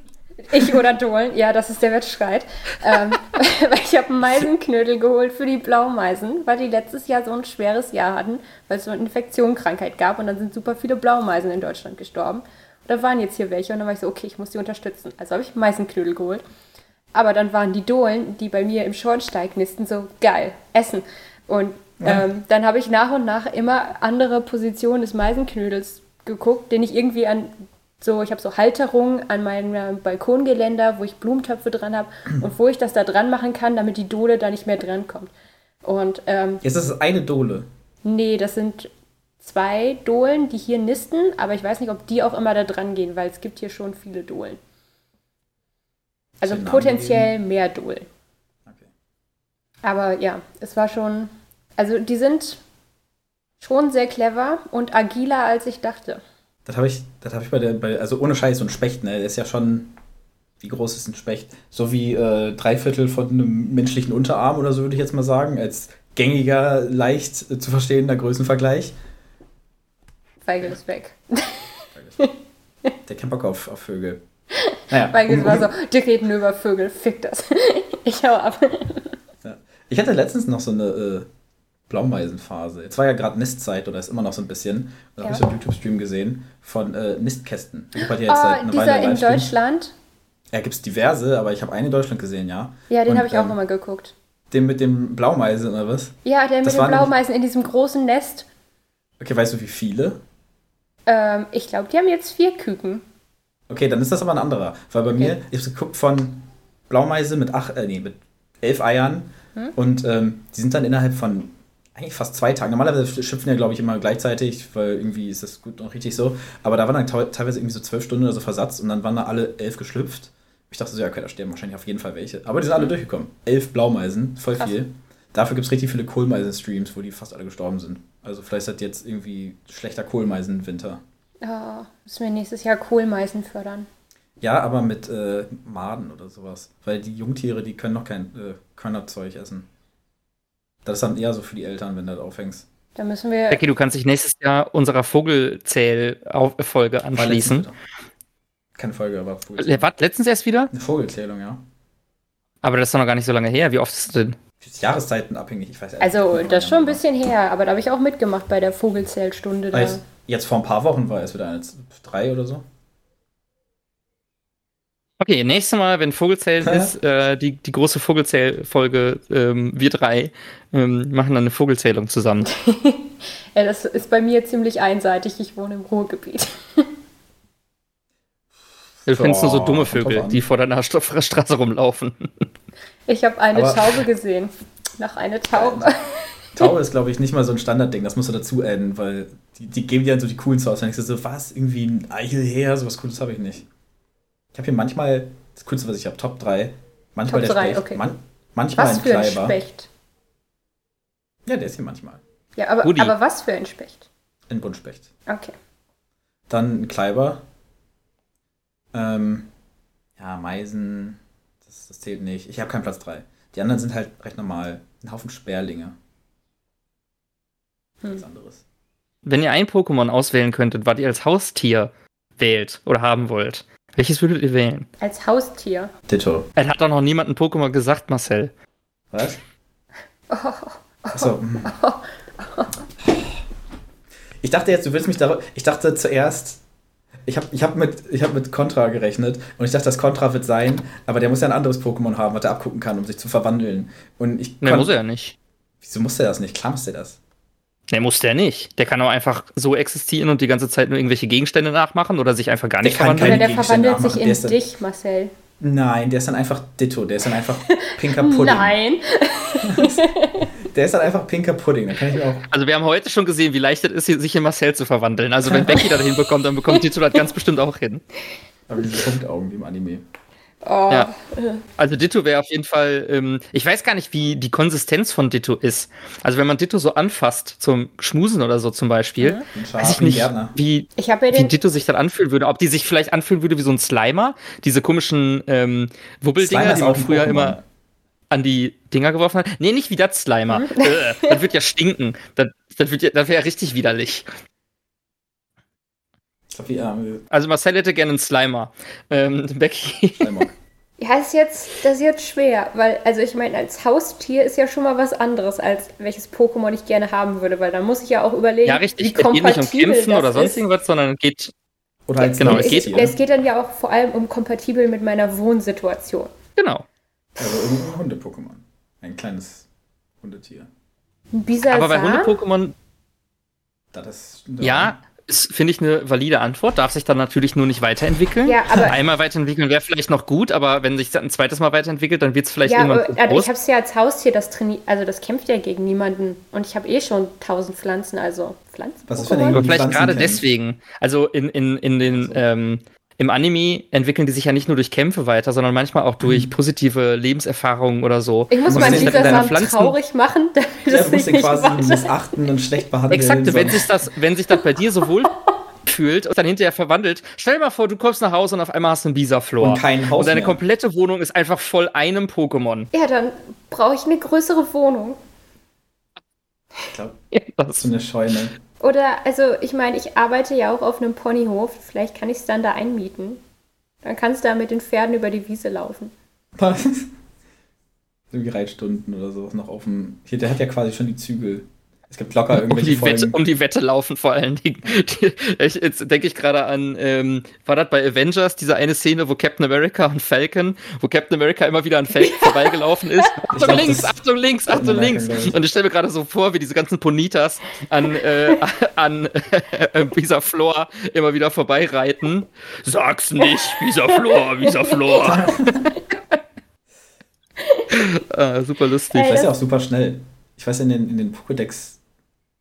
Ich oder Dohlen, ja, das ist der Wettstreit. ähm, weil ich habe einen Meisenknödel geholt für die Blaumeisen, weil die letztes Jahr so ein schweres Jahr hatten, weil es so eine Infektionskrankheit gab und dann sind super viele Blaumeisen in Deutschland gestorben. Und da waren jetzt hier welche und dann war ich so, okay, ich muss die unterstützen. Also habe ich Meisenknödel geholt. Aber dann waren die Dohlen, die bei mir im Schornstein nisten, so geil, essen. Und Ja. ähm, dann habe ich nach und nach immer andere Positionen des Meisenknödels geguckt, den ich irgendwie an so, ich habe so Halterungen an meinem Balkongeländer, wo ich Blumentöpfe dran habe und wo ich das da dran machen kann, damit die Dole da nicht mehr dran kommt. Und ähm, Jetzt ist es eine Dole. nee, das sind zwei Dohlen, die hier nisten, aber ich weiß nicht, ob die auch immer da dran gehen, weil es gibt hier schon viele Dohlen. Also potenziell mehr Dohlen. Okay. Aber ja, es war schon. Also die sind schon sehr clever und agiler, als ich dachte. Das habe ich, das habe ich bei der, bei, also ohne Scheiß, so ein Specht, ne, der ist ja schon, wie groß ist ein Specht? So wie äh, drei Viertel von einem menschlichen Unterarm oder so, würde ich jetzt mal sagen, als gängiger, leicht äh, zu verstehender Größenvergleich. Weigel ist weg. Der kennt Bock auf, auf Vögel. Naja, Weigel um- war so, die reden über Vögel, fick das. ich hau ab. Ja. Ich hatte letztens noch so eine äh, Blaumeisenphase. Jetzt war ja gerade Nistzeit oder ist immer noch so ein bisschen. Da habe Ja. ich so einen YouTube-Stream gesehen von äh, Nistkästen. Gibt halt jetzt seit Oh, einer dieser Weile in. Deutschland. Ja, gibt es diverse, aber ich habe einen in Deutschland gesehen, ja. Ja, den habe ich auch ähm, immer geguckt. Den mit dem Blaumeisen oder was? Ja, der mit das nämlich- Blaumeisen in diesem großen Nest. Okay, weißt du, wie viele? Ähm, ich glaube, die haben jetzt vier Küken. Okay, dann ist das aber ein anderer. Weil bei Okay. mir, ich habe geguckt von Blaumeise mit acht, äh, nee, mit elf Eiern. Hm? Und ähm, die sind dann innerhalb von eigentlich fast zwei Tagen. Normalerweise schöpfen ja, glaube ich, immer gleichzeitig, weil irgendwie ist das gut und richtig so. Aber da waren dann teilweise irgendwie so zwölf Stunden oder so Versatz und dann waren da alle elf geschlüpft. Ich dachte so, ja, okay, da sterben wahrscheinlich auf jeden Fall welche. Aber die sind alle durchgekommen. Elf Blaumeisen, voll Krass. viel. Dafür gibt es richtig viele Kohlmeisen-Streams, wo die fast alle gestorben sind. Also vielleicht hat jetzt irgendwie schlechter Kohlmeisen-Winter. Oh, müssen wir nächstes Jahr Kohlmeisen fördern. Ja, aber mit äh, Maden oder sowas. Weil die Jungtiere, die können noch kein äh, Körnerzeug essen. Das ist dann eher so für die Eltern, wenn du das aufhängst. Da müssen wir. Becky, du kannst dich nächstes Jahr unserer Vogelzähl-Folge anschließen. Keine Folge, aber Vogelzählung. Was, letztens erst wieder? Eine Vogelzählung, ja. Aber das ist doch noch gar nicht so lange her. Wie oft ist es denn? Ist Jahreszeiten abhängig, ich weiß ehrlich Also, das ist schon ein bisschen her, aber da habe ich auch mitgemacht bei der Vogelzählstunde. war. Da. Jetzt, vor ein paar Wochen war es wieder eine, drei oder so. Okay, nächstes Mal, wenn Vogelzählen ist, äh, die, die große Vogelzähl-Folge, ähm, wir drei ähm, machen dann eine Vogelzählung zusammen. Ja, das ist bei mir ziemlich einseitig. Ich wohne im Ruhrgebiet. Du findest nur so dumme Vögel, die vor deiner Stra Straße rumlaufen. Ich habe eine Aber- Taube gesehen. Noch eine Taube. Taube ist, glaube ich, nicht mal so ein Standardding, das musst du dazu adden, weil die, die geben dir dann so die coolen Source. Wenn ich so, was, irgendwie ein Eichelher, sowas Cooles habe ich nicht. Ich habe hier manchmal, das Coolste, was ich habe, Top 3. Manchmal Top der drei, Specht, okay. man, manchmal Was ein für ein Kleiber. Specht. Ja, der ist hier manchmal. Ja, aber, aber was für ein Specht? Ein Buntspecht. Okay. Dann ein Kleiber. Ähm, ja, Meisen, das, das zählt nicht. Ich habe keinen Platz 3. Die anderen sind halt recht normal. Ein Haufen Sperlinge. Hm. Nichts anderes. Wenn ihr ein Pokémon auswählen könntet, was ihr als Haustier wählt oder haben wollt, welches würdet ihr wählen? Als Haustier. Ditto. Es hat doch noch niemand ein Pokémon gesagt, Marcel. Was? Oh, Achso. hm. Ich dachte jetzt, du willst mich da. Ich dachte zuerst. Ich habe ich hab mit, ich hab mit Contra gerechnet und ich dachte, das Contra wird sein, aber der muss ja ein anderes Pokémon haben, was er abgucken kann, um sich zu verwandeln. Und ich. Ne, kon- muss er ja nicht. Wieso muss der das nicht? Klar muss der das. Ne, muss der nicht. Der kann auch einfach so existieren und die ganze Zeit nur irgendwelche Gegenstände nachmachen oder sich einfach gar nicht kann verwandeln. Oder der verwandelt sich in Der dich, Marcel. Nein, der ist dann einfach Ditto. Der ist dann einfach pinker Pudding. Nein. Der ist dann einfach pinker Pudding. Da kann ich auch. Also wir haben heute schon gesehen, wie leicht es ist, sich in Marcel zu verwandeln. Also wenn Becky das hinbekommt, dann bekommt Tito das ganz bestimmt auch hin. Aber diese Punktaugen wie im Anime. Oh. Ja. Also Ditto wäre auf jeden Fall, ähm, ich weiß gar nicht, wie die Konsistenz von Ditto ist. Also wenn man Ditto so anfasst, zum Schmusen oder so zum Beispiel, Ein weiß ich nicht, Gärtner. wie, Ich ja wie. Ditto sich dann anfühlen würde. Ob die sich vielleicht anfühlen würde wie so ein Slimer, diese komischen ähm, Wubbeldinger, die man früher immer an die Dinger geworfen hat. Nee, nicht wie das Slimer. äh, das wird ja stinken. Das, das, wird ja, das wäre ja richtig widerlich. Wie ähm, Also Marcel hätte gerne einen Slimer. Ähm, Becky. Schleimbock. Ja, das ist jetzt, das ist jetzt schwer, weil, also ich meine, als Haustier ist ja schon mal was anderes, als welches Pokémon ich gerne haben würde, weil dann muss ich ja auch überlegen, Ja, richtig. wie Es geht nicht um kompatibel Kämpfen das oder sonst irgendwas, sondern es geht. Oder als Genau, es geht-. Es geht dann ja auch vor allem um kompatibel mit meiner Wohnsituation. Genau. Also irgendein Hunde-Pokémon. Ein kleines Hundetier. Ein Bisasam? Aber bei Hunde-Pokémon, Das ist, ja, ist, finde ich, eine valide Antwort. Darf sich dann natürlich nur nicht weiterentwickeln. Ja, aber- Einmal weiterentwickeln wäre vielleicht noch gut, aber wenn sich das ein zweites Mal weiterentwickelt, dann wird es vielleicht ja, irgendwann aber, aber groß. ich habe es ja als Haustier, das trainiert, also das kämpft ja gegen niemanden. Und ich habe eh schon tausend Pflanzen, also Pflanzen. Was ist, wenn Pokémon? er Aber vielleicht gerade deswegen. Also in, in, in den, ähm, im Anime entwickeln die sich ja nicht nur durch Kämpfe weiter, sondern manchmal auch durch positive Lebenserfahrungen oder so. Ich muss meinen Bisasam Pflanzen- traurig machen, damit Ja, das du musst nicht ihn quasi weiter. missachten und schlecht behandeln. Exakt, wenn sich das, wenn sich das bei dir so wohl fühlt und dann hinterher verwandelt. Stell dir mal vor, du kommst nach Hause und auf einmal hast du einen Bisaflor. Und kein Haus Und deine mehr. komplette Wohnung ist einfach voll einem Pokémon. Ja, dann brauche ich eine größere Wohnung. Ich glaube, Das, so eine Scheune. Oder, also ich meine, ich arbeite ja auch auf einem Ponyhof. Vielleicht kann ich es dann da einmieten. Dann kannst du da mit den Pferden über die Wiese laufen. Was? Irgendwie Reitstunden oder so noch auf dem. Hier, der hat ja quasi schon die Zügel. Es gibt locker irgendwelche um die, Wette, um die Wette laufen vor allen Dingen. Die, ich, jetzt denke ich gerade an, ähm, war das bei Avengers, diese eine Szene, wo Captain America und Falcon, wo Captain America immer wieder an Falcon vorbeigelaufen ist. Achtung glaub, links, Achtung links, Captain Achtung America, links. Und ich stelle mir gerade so vor, wie diese ganzen Ponitas an, äh, an äh, dieser Floor immer wieder vorbeireiten. Sag's nicht, dieser Floor, dieser Floor. ah, super lustig. Ich weiß ja auch super schnell. Ich weiß in den, in den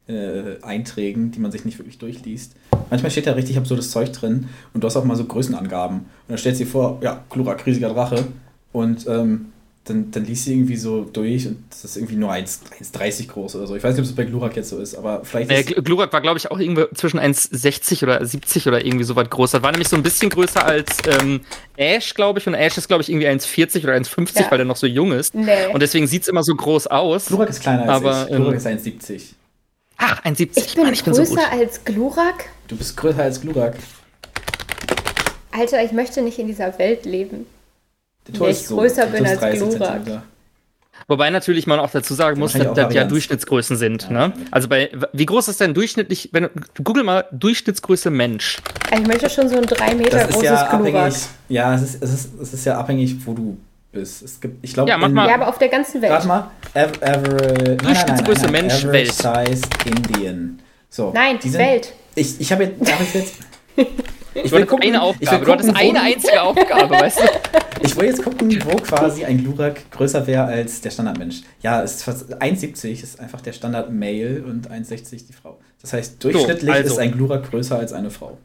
Pokédex-Einträgen, die man sich nicht wirklich durchliest, manchmal steht da richtig absurdes Zeug drin und du hast auch mal so Größenangaben. Und dann stellst du dir vor, ja, Glurak, riesiger Drache. Und ähm, dann, dann liest du irgendwie so durch und das ist irgendwie nur 1 1,30 groß oder so. Ich weiß nicht, ob es bei Glurak jetzt so ist, aber vielleicht Äh, ist Gl- Glurak war, glaube ich, auch irgendwie zwischen 1,60 oder 70 oder irgendwie so weit groß. Das war nämlich so ein bisschen größer als ähm, Ash, glaube ich. Und Ash ist, glaube ich, irgendwie 1,40 oder 1,50, Ja. weil er noch so jung ist. Nee. Und deswegen sieht es immer so groß aus. Glurak ist kleiner als Aber, ich. Glurak ähm, ist 1,70. Ach, 1,70. ich bin Mann, ich bin so größer als Glurak. Du bist größer als Glurak. Alter, ich möchte nicht in dieser Welt leben. Der Tor Nee, ist ich so, größer bin als 30 Glurak. Zentimeter. Wobei natürlich man auch dazu sagen muss, dass das ja. Durchschnittsgrößen sind. Ja, ne? Also bei, wie groß ist denn durchschnittlich, wenn du, google mal Durchschnittsgröße Mensch. Ich möchte schon so ein drei Meter Das ist großes ja Glurak. abhängig. Ja, es ist, es, ist, es ist ja abhängig, wo du bist. Es gibt, ich glaube, Ja, mach mal. Ja, aber auf der ganzen Welt. Warte mal. Aver, aver, Durchschnittsgröße Mensch, Average Welt. Size Indian. So, Nein, die sind- Welt. Ich, ich habe jetzt, darf ich jetzt. Ich Du will hattest eine ich will Aufgabe. Du hattest gucken, wo- eine einzige Aufgabe, weißt du? Ich will jetzt gucken, wo quasi ein Glurak größer wäre als der Standardmensch. Ja, es ist fast 1,70 ist einfach der Standard-Male und 1,60 die Frau. Das heißt, durchschnittlich also. ist ein Glurak größer als eine Frau.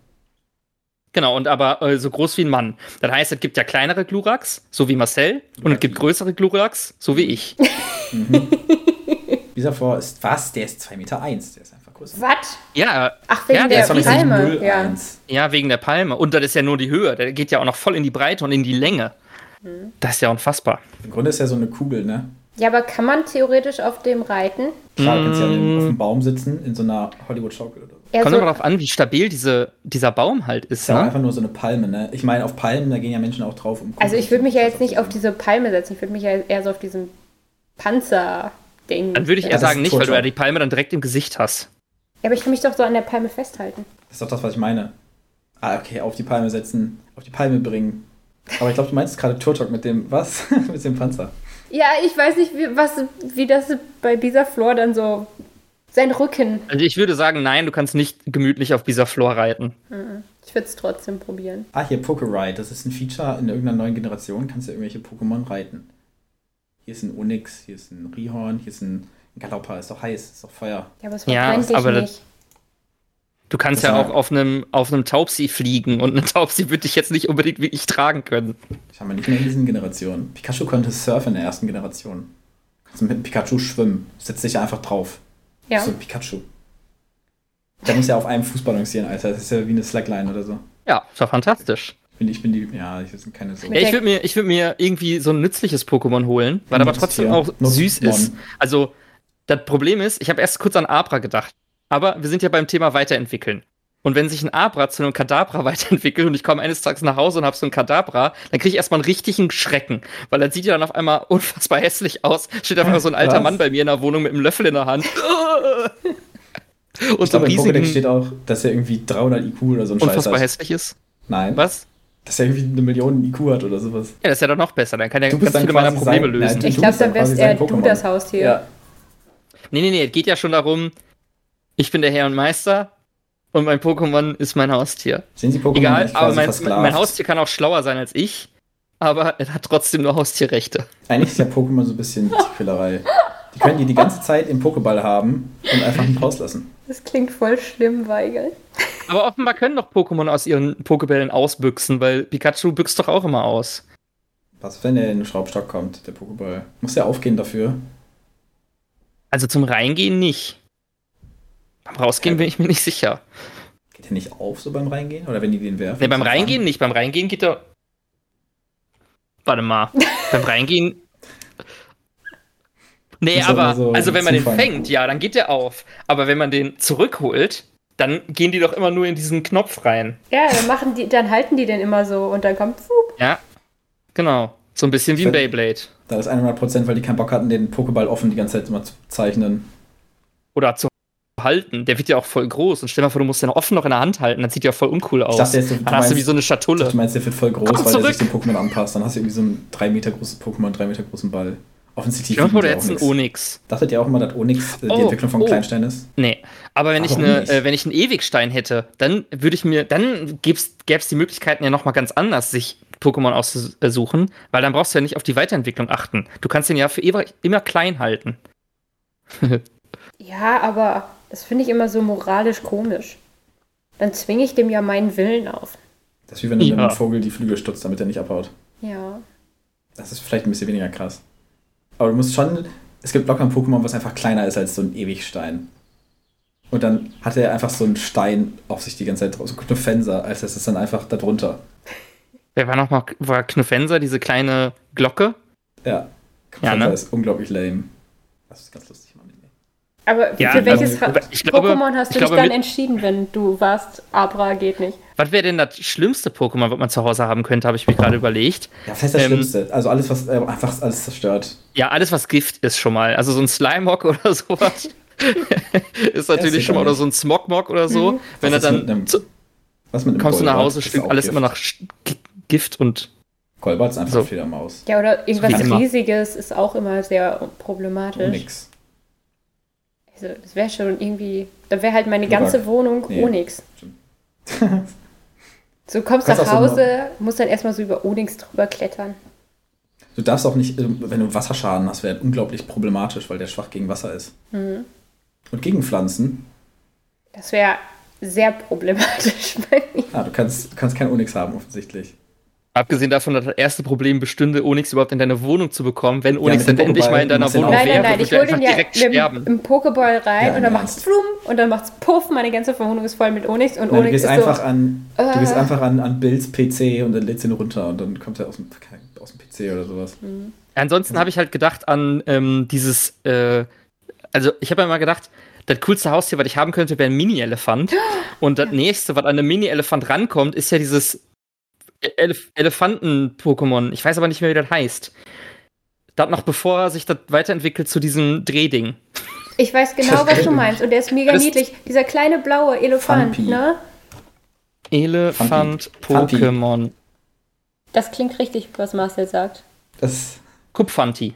Genau, und aber äh, so groß wie ein Mann. Das heißt, es gibt ja kleinere Gluraks, so wie Marcel, und es gibt größere Gluraks, so wie ich. Dieser vor ist was? Der ist 2,1 Meter. Eins. Der ist einfach größer. Was? Ja, Ach, wegen Ja, der ist Palme. 0,1. Ja. ja, wegen der Palme. Und das ist ja nur die Höhe. Der geht ja auch noch voll in die Breite und in die Länge. Das ist ja unfassbar. Im Grunde ist ja so eine Kugel, ne? ja, aber kann man theoretisch auf dem reiten? Klar, du kannst ja Mm. auf dem Baum sitzen, in so einer Hollywood-Schaukel oder so. Kommt so, aber darauf an, wie stabil diese, dieser Baum halt ist. Ist ja Ne? einfach nur so eine Palme, ne? Ich meine, auf Palmen, da gehen ja Menschen auch drauf. Um also ich würde mich ja jetzt nicht auf diese Palme setzen. Ich würde mich ja eher so auf diesem Panzer-Ding. Dann würde ich Ja, eher das sagen nicht, weil du ja die Palme dann direkt im Gesicht hast. Ja, aber ich kann mich doch so an der Palme festhalten. Das ist doch das, was ich meine. Ah, okay, auf die Palme setzen, auf die Palme bringen. Aber ich glaube, du meinst gerade Turtok mit dem, was? mit dem Panzer. Ja, ich weiß nicht, wie, was, wie das bei dieser Floor dann so. Sein Rücken. Also ich würde sagen, nein, du kannst nicht gemütlich auf dieser Floor reiten. Ich würde es trotzdem probieren. Ah, hier Pokeride. Das ist ein Feature in irgendeiner neuen Generation. Kannst du irgendwelche Pokémon reiten. Hier ist ein Onyx, hier ist ein Rihorn, hier ist ein Galoppa. Ist doch heiß, ist doch Feuer. Ja, aber es Ja, dich aber das- nicht. Du kannst Das ja auch auf einem, auf einem Taubsi fliegen und eine Taubsi würde dich jetzt nicht unbedingt wirklich tragen können. Das haben wir nicht mehr in diesen Generationen. Pikachu konnte surfen in der ersten Generation. Kannst du mit dem Pikachu schwimmen. Setz dich einfach drauf. Ja. So ein Pikachu. Der muss ja auf einem Fuß balancieren, Alter. Das ist ja wie eine Slackline oder so. Ja, das war fantastisch. Ich bin, ich bin die. Ja, ich bin keine so. Ja, ich würde mir, ich würd mir irgendwie so ein nützliches Pokémon holen, weil aber trotzdem auch Nutztier. süß ist. Also, das Problem ist, ich habe erst kurz an Abra gedacht. Aber wir sind ja beim Thema Weiterentwickeln. Und wenn sich ein Abra zu einem Kadabra weiterentwickelt und ich komme eines Tages nach Hause und habe so ein Kadabra, dann kriege ich erstmal einen richtigen Schrecken. Weil das sieht ja dann auf einmal unfassbar hässlich aus. Steht einfach so ein alter Was? Mann bei mir in der Wohnung mit einem Löffel in der Hand. und Ich so glaube, im Pokédex riesigen, steht auch, dass er irgendwie 300 IQ oder so ein Scheiß unfassbar hat. hässlich ist. Nein. Was? Dass er irgendwie eine Million IQ hat oder sowas. Ja, das ist ja doch noch besser. Dann kann er ganz dann viele meiner Probleme sein- lösen. Nein, Ich glaube, dann dann wärst sein du das Haustier. Ja. Nee, nee, nee, es geht ja schon darum, ich bin der Herr und Meister und mein Pokémon ist mein Haustier. Sehen Sie Pokémon Egal, aber mein, mein Haustier kann auch schlauer sein als ich, aber es hat trotzdem nur Haustierrechte. Eigentlich ist ja Pokémon so ein bisschen Tierquälerei. Die können die die ganze Zeit im Pokéball haben und einfach nicht rauslassen. Das klingt voll schlimm, Weigel. Aber offenbar können doch Pokémon aus ihren Pokébällen ausbüchsen, weil Pikachu büchst doch auch immer aus. Was, wenn der in den Schraubstock kommt, der Pokéball? Muss der aufgehen dafür? Also zum Reingehen nicht. Beim Rausgehen bin ich mir nicht sicher. Geht der nicht auf so beim Reingehen? Oder wenn die den werfen? Ne, beim Reingehen an? nicht. Beim Reingehen geht er. Warte mal. beim Reingehen. Nee, aber so also wenn man den zufangen. fängt, ja, dann geht der auf. Aber wenn man den zurückholt, dann gehen die doch immer nur in diesen Knopf rein. Ja, dann, machen die, dann halten die den immer so und dann kommt. Fup. Ja. Genau. So ein bisschen wie ein Beyblade. Da ist 100%, weil die keinen Bock hatten, den Pokéball offen die ganze Zeit immer zu zeichnen. Oder zu halten. Der wird ja auch voll groß. Und stell dir mal vor, du musst den offen noch in der Hand halten. Das sieht ja voll uncool aus. Ich dachte jetzt, du dann hast du wie meinst- so eine Schatulle. Du meinst, der wird voll groß, Komm weil der sich zurück. dem Pokémon anpasst. Dann hast du irgendwie so einen 3 Meter großes Pokémon, 3 Meter großen Ball. Offensichtlich. Der hättest auch einen. Onyx. Dachtet ihr auch immer, dass Onyx äh, die Oh, Entwicklung vom oh. Kleinstein ist? Nee, aber wenn ich, eine, äh, wenn ich einen Ewigstein hätte, dann würde ich mir, dann gäbe es die Möglichkeiten ja nochmal ganz anders, sich Pokémon auszusuchen, weil dann brauchst du ja nicht auf die Weiterentwicklung achten. Du kannst den ja für immer klein halten. Ja, aber das finde ich immer so moralisch komisch. Dann zwinge ich dem ja meinen Willen auf. Das ist wie wenn du Ja. einem Vogel die Flügel stutzt, damit er nicht abhaut. Ja. Das ist vielleicht ein bisschen weniger krass. Aber du musst schon. Es gibt locker ein Pokémon, was einfach kleiner ist als so ein Ewigstein. Und dann hat er einfach so einen Stein auf sich die ganze Zeit drauf. So eine Fenser, als das ist dann einfach da drunter. Wer war nochmal, war Knuffenser, diese kleine Glocke? Ja. Ja, Fenser ne? ist unglaublich lame. Das ist ganz lustig. Aber Ja, für welches ich glaube- Pokémon hast du dich glaube, dann entschieden, wenn du warst, Abra geht nicht? Was wäre denn das schlimmste Pokémon, was man zu Hause haben könnte, habe ich mir gerade überlegt. Ja, was heißt das Ähm, Schlimmste? Also alles, was äh, einfach alles zerstört. Ja, alles, was Gift ist schon mal. Also so ein Slimog oder sowas. ist natürlich ist schon mal, oder so ein Smogmog oder so. Mhm. Wenn Was er dann einem- zu, Was mit einem kommst du nach? Hause, stinkt alles Gift. immer nach Gift und Golbat ist einfach So. eine Fledermaus. Ja, oder irgendwas. Riesiges ist auch immer sehr problematisch. Nix. Also, das wäre schon irgendwie. Da wäre halt meine Glurak. ganze Wohnung Nee. Onyx. So kommst Kannst nach auch so Hause, musst dann erstmal so über Onyx drüber klettern. Du darfst auch nicht, äh, wenn du Wasserschaden hast, wäre unglaublich problematisch, weil der schwach gegen Wasser ist. Mhm. Und gegen Pflanzen, Das wäre sehr problematisch bei mir. ah, du kannst, du kannst kein Onyx haben, offensichtlich. Abgesehen davon, dass das erste Problem bestünde, Onyx überhaupt in deine Wohnung zu bekommen. Wenn Onyx dem dann endlich mal in deiner du Wohnung. Nein, wäre, nein, nein, würde ich den einfach ja direkt mit sterben. im Pokéball rein Ja, und dann im macht's flum und dann macht's puff, meine ganze Wohnung ist voll mit Onyx und Nein, du Onyx gehst ist einfach so. an, du äh. gehst einfach an, an Bills PC und dann lädst ihn runter und dann kommt er aus dem, aus dem PC oder sowas. Ansonsten habe ich halt gedacht an ähm, dieses, äh, also ich habe ja mal gedacht, das coolste Haustier, was ich haben könnte, wäre ein Mini-Elefant. Und das nächste, was an einem Mini-Elefant rankommt, ist ja dieses Elef Elefanten-Pokémon. Ich weiß aber nicht mehr, wie das heißt. Das noch bevor sich das weiterentwickelt zu diesem Drehding. Ich weiß genau, was du meinst. Und der ist mega Das- niedlich. Dieser kleine blaue Elefant, Funky. ne? Elefant-Pokémon. Das klingt richtig, was Marcel sagt. Das, Kupfanti.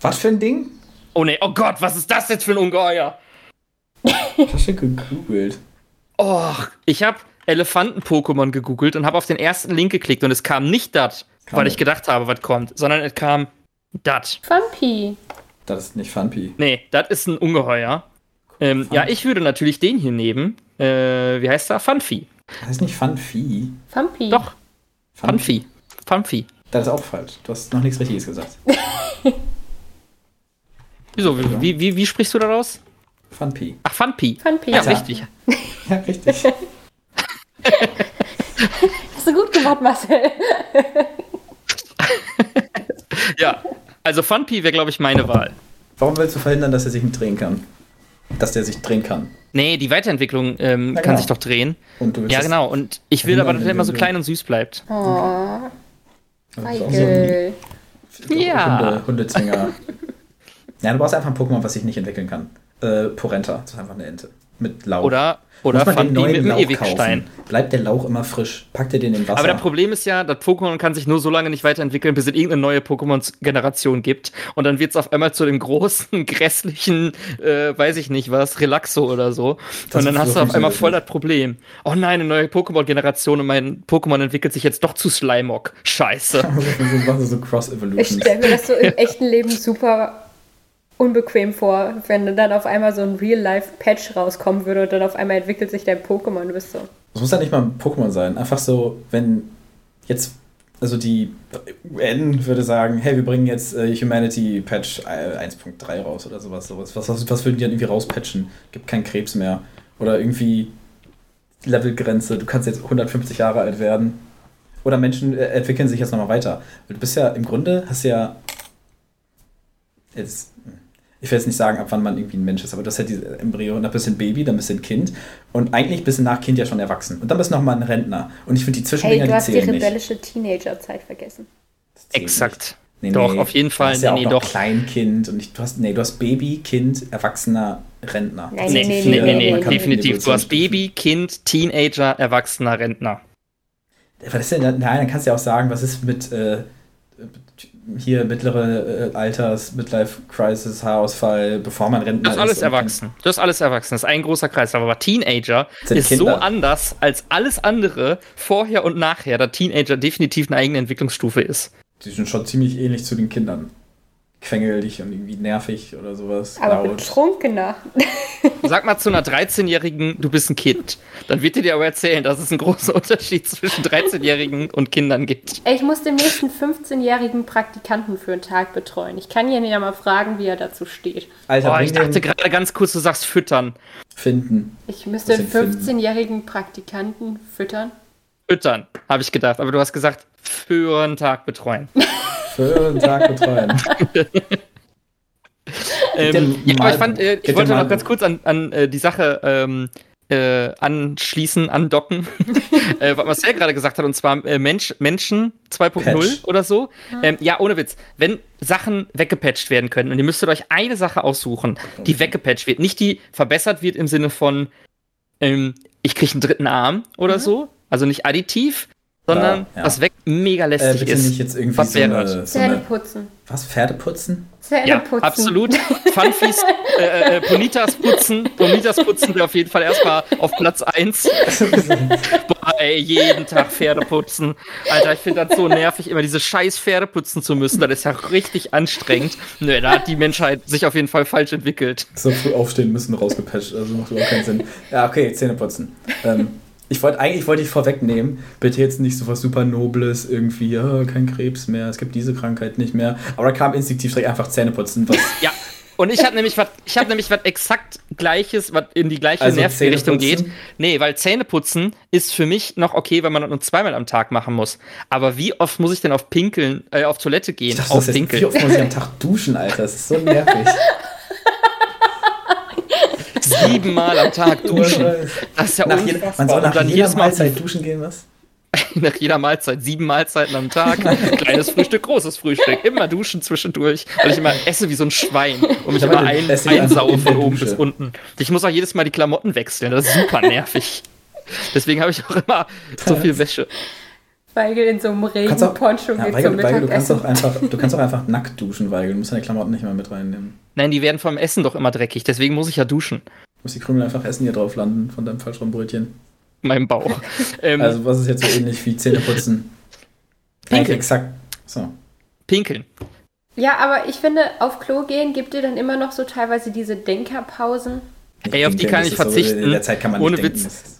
was für ein Ding? Oh nee, oh Gott, was ist das jetzt für ein Ungeheuer? Hast du gegoogelt? Oh, ich habe Elefanten-Pokémon gegoogelt und habe auf den ersten Link geklickt und es kam nicht das, Kam weil nicht. ich gedacht habe, was kommt, sondern es kam das. Funky. Das ist nicht Funpi. Nee, das ist ein Ungeheuer. Ähm, ja, ich würde natürlich den hier nehmen. Äh, wie heißt er? Funfi. Das ist nicht Funfi. Funky. Doch, Funfi. Funfi. Das ist auch falsch. Du hast noch nichts Richtiges gesagt. Wieso? Wie, wie, wie, wie sprichst du daraus? Funpi. Ach, Funpi. Funky. Ja, Alter. richtig. Ja, richtig. Hast du gut gemacht, Marcel. Ja, also Funpi wäre, glaube ich, meine Wahl. Warum willst du verhindern, dass er sich nicht drehen kann? Dass der sich drehen kann. Nee, die Weiterentwicklung ähm, Na kann genau. sich doch drehen. Und du willst Ja, genau. Und ich will aber, dass er immer so klein und süß bleibt. Oh, das ist auch so ein- Feigel. Ja. Hunde, Hundezwinger. ja, du brauchst einfach ein Pokémon, was sich nicht entwickeln kann. Äh, Porenta, das ist einfach eine Ente. Mit Lauch. Oder, oder Funpi neuen mit dem Lauch Ewigstein. kaufen? Bleibt der Lauch immer frisch? Packt ihr den in Wasser? Aber das Problem ist ja, das Pokémon kann sich nur so lange nicht weiterentwickeln, bis es irgendeine neue Pokémon-Generation gibt. Und dann wird es auf einmal zu dem großen, grässlichen, äh, weiß ich nicht was, Relaxo oder so. Das und dann hast du auf einmal voll das Problem. Oh nein, eine neue Pokémon-Generation und mein Pokémon entwickelt sich jetzt doch zu Slimog. Scheiße. so, so Ich stelle mir das so im echten Leben super unbequem vor, wenn dann auf einmal so ein Real-Life-Patch rauskommen würde und dann auf einmal entwickelt sich dein Pokémon. Du bist so. Das muss ja nicht mal ein Pokémon sein. Einfach so, wenn jetzt, also die UN würde sagen, hey, wir bringen jetzt äh, Humanity Patch äh, 1.3 raus oder sowas. sowas. Was, was, was würden die dann irgendwie rauspatchen? Gibt keinen Krebs mehr. Oder irgendwie Levelgrenze, du kannst jetzt 150 Jahre alt werden. Oder Menschen äh, entwickeln sich jetzt nochmal weiter. Du bist ja, im Grunde hast ja jetzt, ich will jetzt nicht sagen, ab wann man irgendwie ein Mensch ist, aber du hast ja diese Embryo, dann bist du ein Baby, dann bist du ein Kind und eigentlich bist du nach Kind ja schon erwachsen. Und dann bist du nochmal ein Rentner. Und ich finde die Hey, Zwischendinger, du die hast die nicht. rebellische Teenagerzeit vergessen. Das Exakt. Nee, Doch, nee. auf jeden Fall. Du hast ja Nee, auch nee, noch doch. Kleinkind und ich, du hast, nee, du hast Baby, Kind, Erwachsener, Rentner. Nein, Das Nee, nee, die nee, nee, nee, definitiv. Du hast. Baby, Kind, Teenager, Erwachsener, Rentner. Was ist denn, da- nein, dann kannst du ja auch sagen, was ist mit äh, hier mittlere äh, Alters, Midlife Crisis, Haarausfall, bevor man Rentner Das ist alles erwachsen. Das ist alles erwachsen. Das ist ein großer Kreis. Aber Teenager ist so Kinder. anders als alles andere vorher und nachher, da Teenager definitiv eine eigene Entwicklungsstufe ist. Die sind schon ziemlich ähnlich zu den Kindern. Quengelig und irgendwie nervig oder sowas. Aber laut. betrunkener. Sag mal zu einer 13-Jährigen, du bist ein Kind. Dann wird die dir aber erzählen, dass es einen großen Unterschied zwischen 13-Jährigen und Kindern gibt. Ey, Ich muss den nächsten 15-jährigen Praktikanten für einen Tag betreuen. Ich kann ihn ja mal fragen, wie er dazu steht. Alter, Boah, ich dachte gerade ganz kurz, du sagst füttern. finden. Ich müsste einen denn finden? 15-jährigen Praktikanten füttern. Füttern, habe ich gedacht. Aber du hast gesagt, für einen Tag betreuen. Für einen Tag betreuen. Ähm, dem ja, aber ich fand, äh, ich wollte noch ganz kurz an, an äh, die Sache ähm, äh, anschließen, andocken, äh, was Marcel gerade gesagt hat, und zwar äh, Mensch, Menschen 2.0 Patch. oder so. Ähm, ja, ohne Witz. Wenn Sachen weggepatcht werden können und ihr müsstet euch eine Sache aussuchen, die weggepatcht wird, nicht die verbessert wird im Sinne von, ähm, ich kriege einen dritten Arm oder so, also nicht additiv, sondern Ja, ja. was weg mega Äh, lästig bitte ist. nicht jetzt irgendwie Was so wäre so Zähne putzen. Was? Pferde putzen? Zähne Ja, putzen. absolut. Funfies, äh, äh, Ponitas putzen. Ponitas putzen wäre auf jeden Fall erstmal auf Platz 1. Boah, ey, jeden Tag Pferde putzen. Alter, ich finde das so nervig, immer diese scheiß Pferde putzen zu müssen. Das ist ja richtig anstrengend. Nö, da hat die Menschheit sich auf jeden Fall falsch entwickelt. So früh aufstehen müssen rausgepatcht, also macht überhaupt keinen Sinn. Ja, okay, Zähne putzen. Ähm, ich wollte eigentlich wollte ich vorwegnehmen, bitte jetzt nicht so was super Nobles, irgendwie, ja, kein Krebs mehr, es gibt diese Krankheit nicht mehr. Aber da kam instinktiv direkt einfach Zähne putzen, was Ja. Und ich habe nämlich was, ich habe nämlich was exakt gleiches, was in die gleiche Also nervige Richtung Zähneputzen? geht. Nee, weil Zähneputzen ist für mich noch okay, wenn man das nur zweimal am Tag machen muss. Aber wie oft muss ich denn auf Pinkeln, äh, auf Toilette gehen? ich dachte, auf das ist, Pinkeln. wie oft muss ich am Tag duschen, Alter, das ist so nervig. Siebenmal am Tag duschen. Das ist ja nach jeder, unfassbar. man soll Und nach dann jeder jedes Mal Mahlzeit duschen gehen, was? nach jeder Mahlzeit, sieben Mahlzeiten am Tag, kleines Frühstück, großes Frühstück, immer duschen zwischendurch, weil ich immer esse wie so ein Schwein und mich Ich immer ein, der von oben bis unten. Ich muss auch jedes Mal die Klamotten wechseln, das ist super nervig. Deswegen habe ich auch immer so viel Wäsche. Weigel in so einem Kannst auch- Regenponcho Ja, geht Weigel, zum Weigel, du kannst auch einfach, du kannst auch einfach nackt duschen, Weigel. Du musst deine Klamotten nicht mal mit reinnehmen. Nein, die werden vom Essen doch immer dreckig, deswegen muss ich ja duschen. Du musst die Krümel einfach essen, die hier drauf landen von deinem Falschraumbrötchen. in meinem Bauch. Ähm, Also was ist jetzt so ähnlich wie Zähneputzen? Eigentlich Pinkeln. exakt. So. Pinkeln. Ja, aber ich finde, auf Klo gehen gibt dir dann immer noch so teilweise diese Denkerpausen. Ey, auf die kann ich ist so, verzichten. in der Zeit kann man Ohne nicht denken. Witz.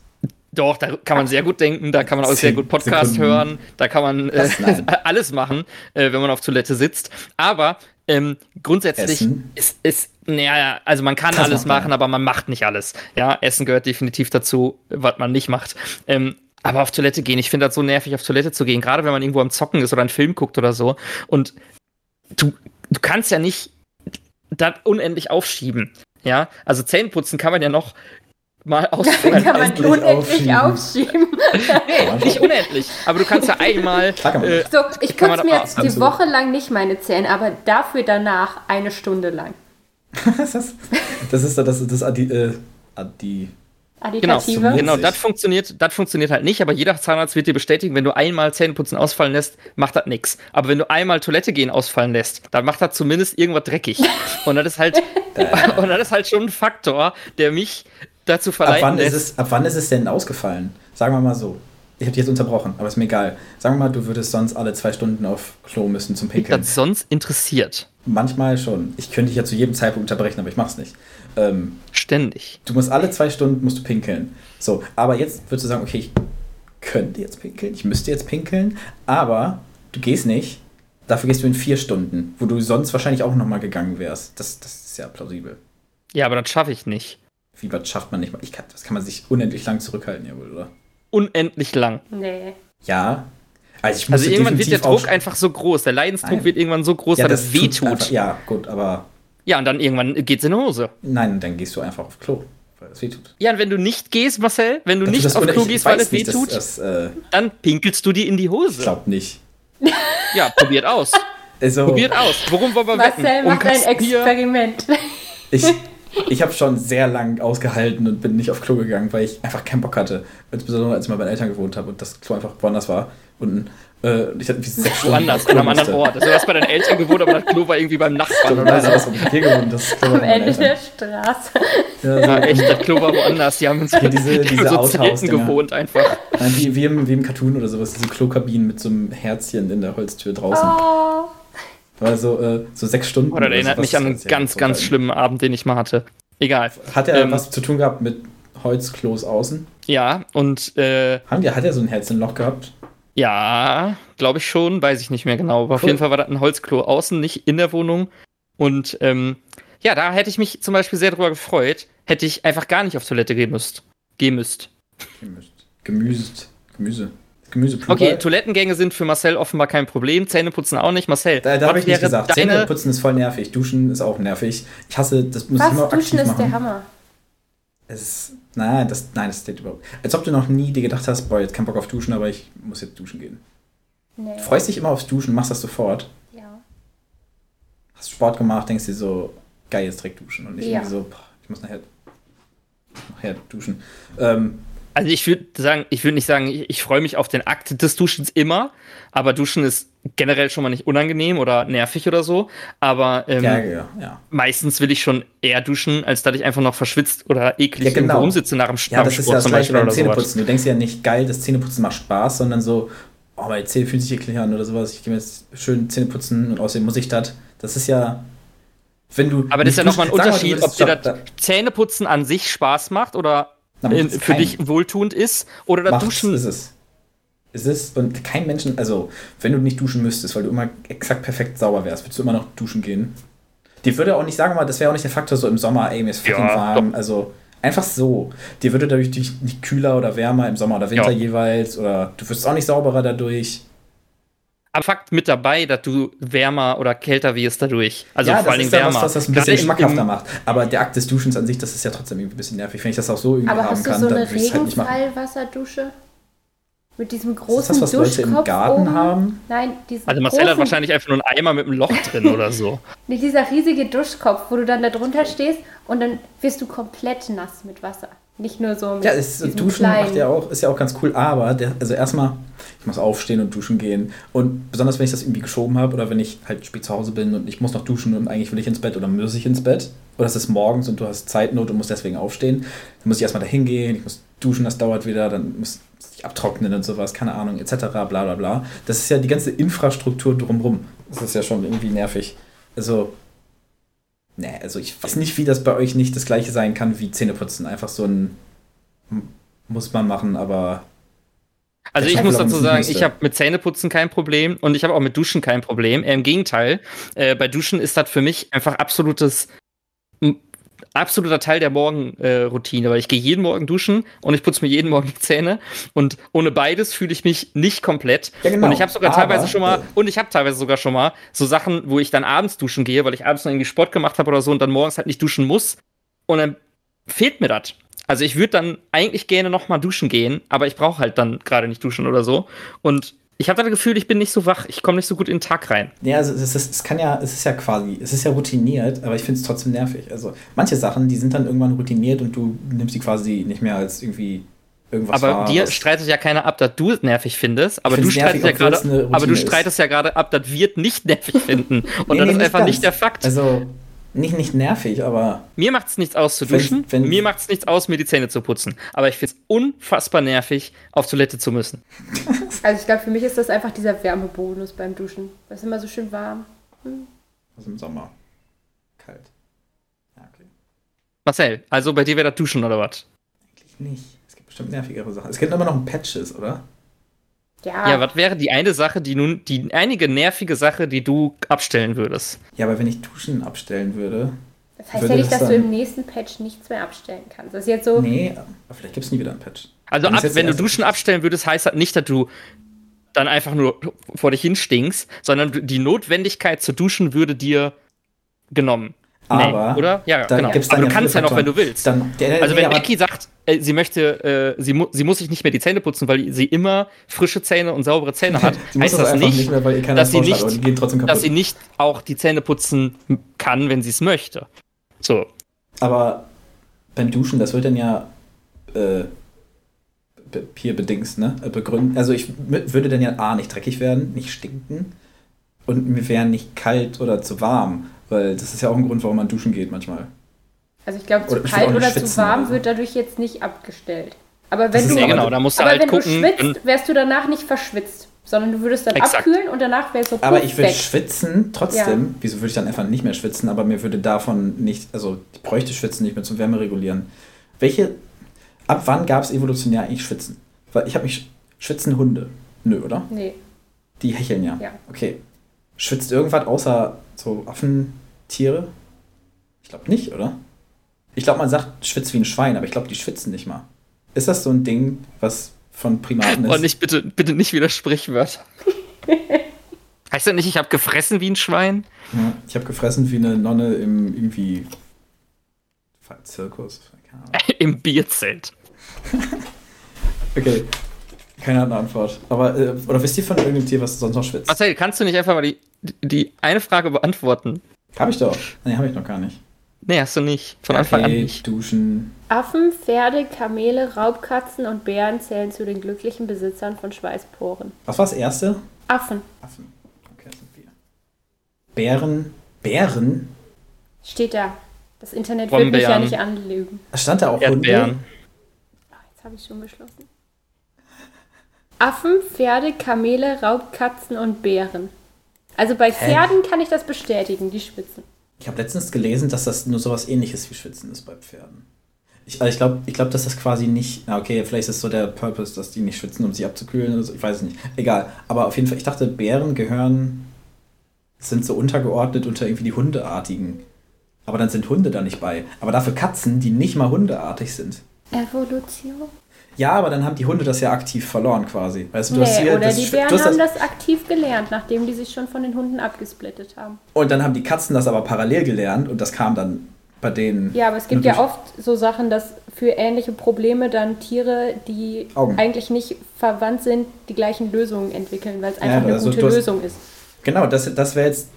Doch, da kann man sehr gut denken, da kann man auch sehr gut Podcast Sekunden. hören, da kann man äh, alles machen, äh, wenn man auf Toilette sitzt. Aber ähm, grundsätzlich Essen? ist, ist, naja, also man kann Das alles machen, aber man macht nicht alles. Ja, Essen gehört definitiv dazu, was man nicht macht. Ähm, aber auf Toilette gehen, ich finde das so nervig, auf Toilette zu gehen, gerade wenn man irgendwo am Zocken ist oder einen Film guckt oder so. Und du, du kannst ja nicht das unendlich aufschieben. Ja, also Zähneputzen kann man ja noch mal ausfallen. Kann man endlich unendlich aufschieben. Nee, nicht unendlich. Aber du kannst ja einmal. Äh, So, ich putze mir aber- jetzt die. Woche lang nicht meine Zähne, aber dafür danach eine Stunde lang. das ist das ist das, das, das Addi, äh, Addi, genau, genau, das funktioniert, das funktioniert halt nicht, aber jeder Zahnarzt wird dir bestätigen, wenn du einmal Zähneputzen ausfallen lässt, macht das nix. Aber wenn du einmal Toilette gehen ausfallen lässt, dann macht das zumindest irgendwas dreckig. Und das ist halt, und das ist halt schon ein Faktor, der mich dazu ab, verleiten wann ist es, ab wann ist es denn ausgefallen? Sagen wir mal so. Ich habe dich jetzt unterbrochen, aber ist mir egal. Sagen wir mal, du würdest sonst alle zwei Stunden auf Klo müssen zum Pinkeln. das sonst interessiert. Manchmal schon. Ich könnte dich ja zu jedem Zeitpunkt unterbrechen, aber ich mach's nicht. Ähm, Ständig. du musst alle zwei Stunden musst du pinkeln. So, aber jetzt würdest du sagen, okay, ich könnte jetzt pinkeln, ich müsste jetzt pinkeln, aber du gehst nicht. Dafür gehst du in vier Stunden, wo du sonst wahrscheinlich auch nochmal gegangen wärst. Das, das ist ja plausibel. Ja, aber das schaffe ich nicht. Wie was schafft man nicht mal? Ich kann, das kann man sich unendlich lang zurückhalten, jawohl, oder? Unendlich lang. Nee. Ja. Also, ich Also irgendwann wird der Druck einfach so groß, der Leidensdruck Nein. wird irgendwann so groß, ja, dass es tut wehtut. einfach- Ja, gut, aber Ja, und dann irgendwann geht's in die Hose. nein, dann gehst du einfach auf Klo, weil es wehtut. Ja, und wenn du nicht gehst, Marcel, wenn du Dafür, nicht auf Klo ich gehst, weil es wehtut, Das, äh, dann pinkelst du dir in die ich Hose. glaube nicht. Ja, probiert aus. Also, Probiert aus. Worum wollen wir wetten? Marcel Um macht ein Kasten Bier? Experiment. ich, ich habe schon sehr lang ausgehalten und bin nicht auf Klo gegangen, weil ich einfach keinen Bock hatte. Insbesondere als ich mal bei meinen Eltern gewohnt habe und das Klo einfach woanders war. Und äh, ich hatte wie sechs Stunden. Woanders, an einem anderen. Ort. Also du hast bei deinen Eltern gewohnt, aber das Klo war irgendwie beim Nachbarn oder so. ich hier gewohnt. Das Klo war Am Ende der. Straße. Ja, Ja, so, echt, das Klo war woanders. Die haben uns Hier diese- die haben diese so. Zelten gewohnt einfach. Nein, wie, wie, im, wie im Cartoon oder sowas, diese Klokabinen mit so einem Herzchen in der Holztür draußen. Oh. War so, äh, so sechs Stunden. Oder das erinnert mich an einen ganz, ganz so schlimmen Abend, den ich mal hatte. Egal. Hat er Ähm, was zu tun gehabt mit Holzklos außen? Ja, und äh, Haben die, hat er so ein Herzenloch gehabt? ja, glaube ich schon, weiß ich nicht mehr genau. Aber auf Cool. jeden Fall war das ein Holzklo außen, nicht in der Wohnung. Und ähm, ja, da hätte ich mich zum Beispiel sehr drüber gefreut, hätte ich einfach gar nicht auf Toilette gehen müsst. Gehen müsst. Gemüst. Gemüst. Gemüse. Gemüse Okay, Toilettengänge sind für Marcel offenbar kein Problem, Zähneputzen auch nicht. Marcel, Da, da was habe ich nicht gesagt. deine- Zähne putzen ist voll nervig. Duschen ist auch nervig. Ich hasse, das muss ich immer Was? aktiv Duschen ist machen. der Hammer. Es ist, nein, das, nein, das steht überhaupt. Als ob du noch nie dir gedacht hast, boah, jetzt kein Bock auf Duschen, aber ich muss jetzt duschen gehen. Nee. Du freust dich immer aufs Duschen, machst das sofort. Ja. Hast Sport gemacht, denkst dir so, geil, jetzt direkt duschen. Und nicht Ja. irgendwie so, boah, ich muss nachher, nachher duschen. Ähm, Also ich würde sagen, ich würde nicht sagen, ich, ich freue mich auf den Akt des Duschens immer, aber Duschen ist generell schon mal nicht unangenehm oder nervig oder so. Aber ähm, ja, ja, ja. meistens will ich schon eher duschen, als dass ich einfach noch verschwitzt oder eklig Ja, genau. rumsitze nach dem Ja, nach dem das ist Sport ja das zum gleiche Beispiel beim. Zähneputzen. Du denkst ja nicht, geil, das Zähneputzen macht Spaß, sondern so, oh, meine Zähne fühlen sich eklig an oder sowas. Ich gehe mir jetzt schön Zähne putzen und außerdem muss ich das. Das ist ja, wenn du. Aber das ist ja nochmal ein Unterschied, ob dir das Zähneputzen an sich Spaß macht oder in, für dich wohltuend ist oder das Duschen. ist es. Es ist, und kein Menschen, also, wenn du nicht duschen müsstest, weil du immer exakt perfekt sauber wärst, würdest du immer noch duschen gehen. Dir würde auch nicht sagen, mal, das wäre auch nicht der Faktor so im Sommer, ey, mir ist fucking Ja, warm. Also, einfach so. Dir würde dadurch nicht kühler oder wärmer im Sommer oder Winter Ja. jeweils oder du wirst auch nicht sauberer dadurch. Aber Fakt mit dabei, dass du wärmer oder kälter wirst dadurch. Also ja, vor Dingen ist ja wärmer. was, was das ein Gerade bisschen im- schmackhafter im- macht. Aber der Akt des Duschens an sich, das ist ja trotzdem irgendwie ein bisschen nervig. Wenn ich das auch so irgendwie Aber haben hast du kann, so dann eine halt. Regenfallwasserdusche? Mit diesem Ist das großen was Leute im Duschkopf Garten oben? haben? Nein, diesen Also Marcel hat großen, wahrscheinlich einfach nur einen Eimer mit einem Loch drin oder so. nicht dieser riesige Duschkopf, wo du dann da drunter stehst und dann wirst du komplett nass mit Wasser. Nicht nur so mit Ja, es, Duschen kleinen. macht ja auch, ist ja auch ganz cool, aber der, also erstmal, ich muss aufstehen und duschen gehen. Und besonders wenn ich das irgendwie geschoben habe oder wenn ich halt spät zu Hause bin und ich muss noch duschen und eigentlich will ich ins Bett oder muss ich ins Bett. Oder es ist morgens und du hast Zeitnot und musst deswegen aufstehen. Dann muss ich erstmal da hingehen, ich muss duschen, das dauert wieder, dann muss ich abtrocknen und sowas, keine Ahnung, etc. bla bla bla. Das ist ja die ganze Infrastruktur drumrum. Das ist ja schon irgendwie nervig. Also, Nee, also ich weiß nicht, wie das bei euch nicht das gleiche sein kann wie Zähneputzen. Einfach so ein muss man machen, aber Also Ich muss dazu sagen, ich habe mit Zähneputzen kein Problem und ich habe auch mit Duschen kein Problem. Eher Im Gegenteil, äh, bei Duschen ist das für mich einfach absolutes absoluter Teil der Morgenroutine, weil ich gehe jeden Morgen duschen und ich putze mir jeden Morgen die Zähne und ohne beides fühle ich mich nicht komplett. Ja, genau. Und ich habe sogar Aber, teilweise schon mal äh, und ich habe teilweise sogar schon mal so Sachen, wo ich dann abends duschen gehe, weil ich abends noch irgendwie Sport gemacht habe oder so und dann morgens halt nicht duschen muss und dann fehlt mir das. Also ich würde dann eigentlich gerne noch mal duschen gehen, aber ich brauche halt dann gerade nicht duschen oder so. Und ich habe das Gefühl, ich bin nicht so wach, ich komme nicht so gut in den Tag rein. ja, also es, ist, es kann ja, es ist ja quasi, es ist ja routiniert, aber ich finde es trotzdem nervig. Also manche Sachen, die sind dann irgendwann routiniert und du nimmst sie quasi nicht mehr als irgendwie irgendwas aber wahr, dir streitet ja keiner ab, dass du es nervig findest, aber du nervig, streitest ja Routine aber du streitest ja gerade ab, dass wir es nicht nervig finden. Und Nee, das nee, ist einfach ganz. nicht der Fakt. Also nicht, nicht nervig, aber Mir macht es nichts aus zu Wenn- duschen, wenn- mir macht es nichts aus, mir die Zähne zu putzen. Aber ich finde es unfassbar nervig, auf Toilette zu müssen. Also ich glaube, für mich ist das einfach dieser Wärmebonus beim Duschen. Das ist immer so schön warm. also im Sommer kalt. Ja, okay. Marcel, also bei dir wäre das Duschen oder was? Eigentlich nicht. Es gibt bestimmt nervigere Sachen. Es gibt immer noch Patches, oder? Ja, Ja, was wäre die eine Sache, die nun, die einige nervige Sache, die du abstellen würdest? Ja, aber wenn ich Duschen abstellen würde. das heißt würde ja nicht, das dass du im nächsten Patch nichts mehr abstellen kannst. Das ist jetzt so, Nee, aber vielleicht gibt es nie wieder einen Patch. Also ab, wenn du Duschen abstellen würdest, heißt das nicht, dass du dann einfach nur vor dich hinstinkst, sondern die Notwendigkeit zu duschen würde dir genommen. Aber nee, oder? Ja, da genau. gibt's Aber dann du ja kannst ja noch, wenn du willst. Dann, also nee, wenn aber- Becky sagt, äh, sie möchte, äh, sie, mu sie muss sich nicht mehr die Zähne putzen, weil sie immer frische Zähne und saubere Zähne hat. Heißt das das nicht, nicht mehr, dass sie nicht- aber dass sie nicht auch die Zähne putzen kann, wenn sie es möchte. So. Aber beim Duschen, das wird dann ja äh, hier bedingst, ne? Äh, Begründen. Also ich würde dann ja A nicht dreckig werden, nicht stinken und mir wäre nicht kalt oder zu warm, weil das ist ja auch ein Grund, warum man duschen geht manchmal. Also ich glaube, zu Oder kalt oder zu schwitzen warm oder so. wird dadurch jetzt nicht abgestellt. Aber wenn du, ja Ja, aber- genau, da musst du aber halt wenn gucken. du schwitzt, wärst du danach nicht verschwitzt, sondern du würdest dann Exakt. abkühlen und danach wärst du Aber puff ich will weg. schwitzen trotzdem. Wieso würde ich dann einfach nicht mehr schwitzen? Aber mir würde davon nicht, also ich bräuchte Schwitzen nicht mehr zum Wärme regulieren. Welche, ab wann gab es evolutionär eigentlich Schwitzen? Weil ich habe mich, schwitzen Hunde? Nö, oder? Nee, Die hecheln ja. Ja. Okay. Schwitzt irgendwas außer so Affentiere? Ich glaube nicht, oder? Ich glaube, man sagt, schwitzt wie ein Schwein, aber ich glaube, die schwitzen nicht mal. Ist das so ein Ding, was von Primaten ist? Und nicht, bitte, bitte nicht wieder Sprichwörter. heißt das nicht, ich habe gefressen wie ein Schwein? Ja, ich habe gefressen wie eine Nonne im irgendwie Zirkus. Keine Ahnung. Im Bierzelt. Okay. Keine andere Antwort. Aber, äh, oder wisst ihr von irgendeinem Tier, was sonst noch schwitzt? Marcel, kannst du nicht einfach mal die, die eine Frage beantworten? Habe ich doch. Nee, habe ich noch gar nicht. Nee, hast du nicht. Von Anfang an nicht. duschen. Affen, Pferde, Kamele, Raubkatzen und Bären zählen zu den glücklichen Besitzern von Schweißporen. Was war das erste? Affen. Affen. Okay, das sind wir. Bären. Bären? Steht da. Das Internet wird mich ja nicht anlügen. Stand da auch Erdbeeren. Hunde? Ah, Jetzt habe ich schon beschlossen. Affen, Pferde, Kamele, Raubkatzen und Bären. Also bei Pferden kann ich das bestätigen, die schwitzen. Ich habe letztens gelesen, dass das nur sowas ähnliches wie Schwitzen ist bei Pferden. Ich, also ich glaube, ich glaub, dass das quasi nicht. Na, okay, vielleicht ist so der Purpose, dass die nicht schwitzen, um sich abzukühlen oder so. Ich weiß es nicht. Egal. Aber auf jeden Fall, ich dachte, Bären gehören. sind so untergeordnet unter irgendwie die Hundeartigen. Aber dann sind Hunde da nicht bei. Aber dafür Katzen, die nicht mal hundeartig sind. Evolution? Ja, aber dann haben die Hunde das ja aktiv verloren quasi. Weißt du, du hast Nee, hier oder das die Bären du hast haben das, das aktiv gelernt, nachdem die sich schon von den Hunden abgesplittet haben. Und dann haben die Katzen das aber parallel gelernt und das kam dann bei denen. Ja, aber es gibt ja oft so Sachen, dass für ähnliche Probleme dann Tiere, die Augen. eigentlich nicht verwandt sind, die gleichen Lösungen entwickeln, weil es Ja, einfach eine also gute hast- Lösung ist. Genau, das, das wäre jetzt,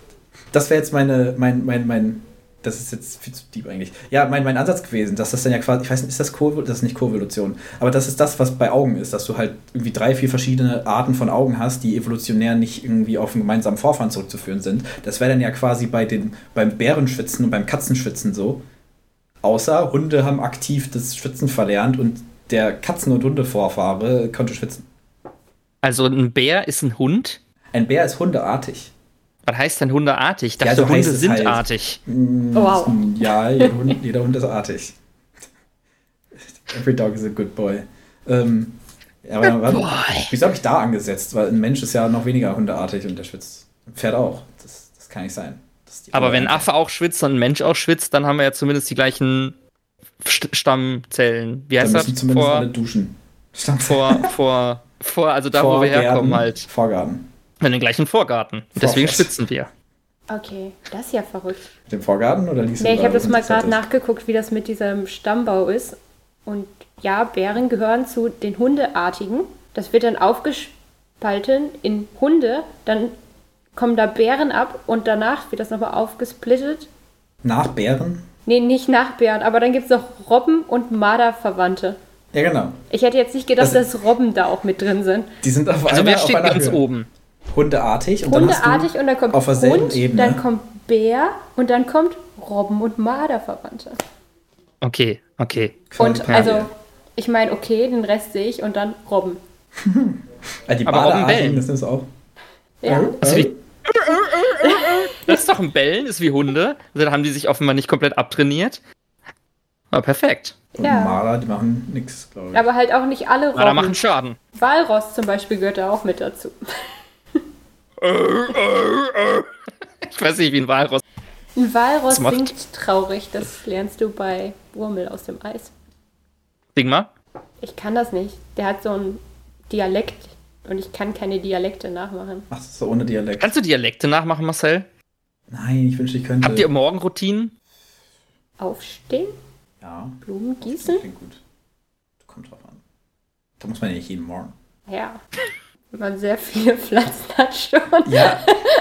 das wäre jetzt meine, mein, mein, mein, das ist jetzt viel zu deep eigentlich. Ja, mein, mein Ansatz gewesen, dass das dann ja quasi, ich weiß nicht, ist das Kurve, das ist nicht Kurvevolution, aber das ist das, was bei Augen ist, dass du halt irgendwie drei, vier verschiedene Arten von Augen hast, die evolutionär nicht irgendwie auf einen gemeinsamen Vorfahren zurückzuführen sind. Das wäre dann ja quasi bei den, beim Bärenschwitzen und beim Katzenschwitzen so. Außer Hunde haben aktiv das Schwitzen verlernt und der Katzen- und Hundevorfahre konnte schwitzen. Also ein Bär ist ein Hund. Ein Bär ist hundeartig. Was heißt denn hundeartig? Ich dachte, Ja, so Hunde heißt es sind halt. artig. Mm, Wow. Ja, jeder Hund, jeder Hund ist artig. Every dog is a good boy. Ähm, ja, aber warte, wieso habe ich da angesetzt? Weil ein Mensch ist ja noch weniger hundeartig und der schwitzt. Ein Pferd auch. Das, das kann nicht sein. Aber wenn ein. Affe auch schwitzt und ein Mensch auch schwitzt, dann haben wir ja zumindest die gleichen St Stammzellen. Wie Dann heißt müssen das? zumindest Vor, alle duschen. Stammt- vor, vor, vor, also da, wo wir herkommen halt. Vorgarten. In den gleichen Vorgarten. Und deswegen Vorfest. schwitzen wir. Okay, das ist ja verrückt. Dem Vorgarten oder liest Nee, du ich habe das mal gerade nachgeguckt, wie das mit diesem Stammbau ist. Und ja, Bären gehören zu den Hundeartigen. Das wird dann aufgespalten in Hunde. Dann kommen da Bären ab und danach wird das nochmal aufgesplittet. Nach Bären? Nee, nicht nach Bären, aber dann gibt es noch Robben und Marderverwandte. Ja, genau. Ich hätte jetzt nicht gedacht, Das- dass Robben da auch mit drin sind. Die sind auf Also einer, wer auf steht einer ganz Höhe. oben? Hundeartig und dann Hundeartig hast du und dann kommt auf derselben Hund, Ebene. dann kommt Bär und dann kommt Robben und Marderverwandte. Okay, okay. Und quasi also, parallel. ich meine, okay, den Rest sehe ich und dann Robben. Ah, die Aber Robben Badeartigen, bellen. das ist auch. Ja. Also wie, das ist doch ein Bellen, ist wie Hunde. Also da haben die sich offenbar nicht komplett abtrainiert. Aber perfekt. Und Ja. Maler, die machen nichts, glaube ich. Aber halt auch nicht alle Aber da machen Robben. Schaden. Walross zum Beispiel gehört da auch mit dazu. Ich weiß nicht, wie ein Walross. Ein Walross singt traurig. Das lernst du bei Wurmel aus dem Eis. Sing mal. Ich kann das nicht. Der hat so einen Dialekt und ich kann keine Dialekte nachmachen. Ach, so ohne Dialekt. Kannst du Dialekte nachmachen, Marcel? Nein, ich wünschte, ich könnte. Habt ihr Morgenroutinen? Aufstehen, Ja, Blumen gießen, klingt gut. kommt drauf an. Da muss man ja nicht jeden Morgen. Ja. Wenn man sehr viele Pflanzen hat schon. Ja.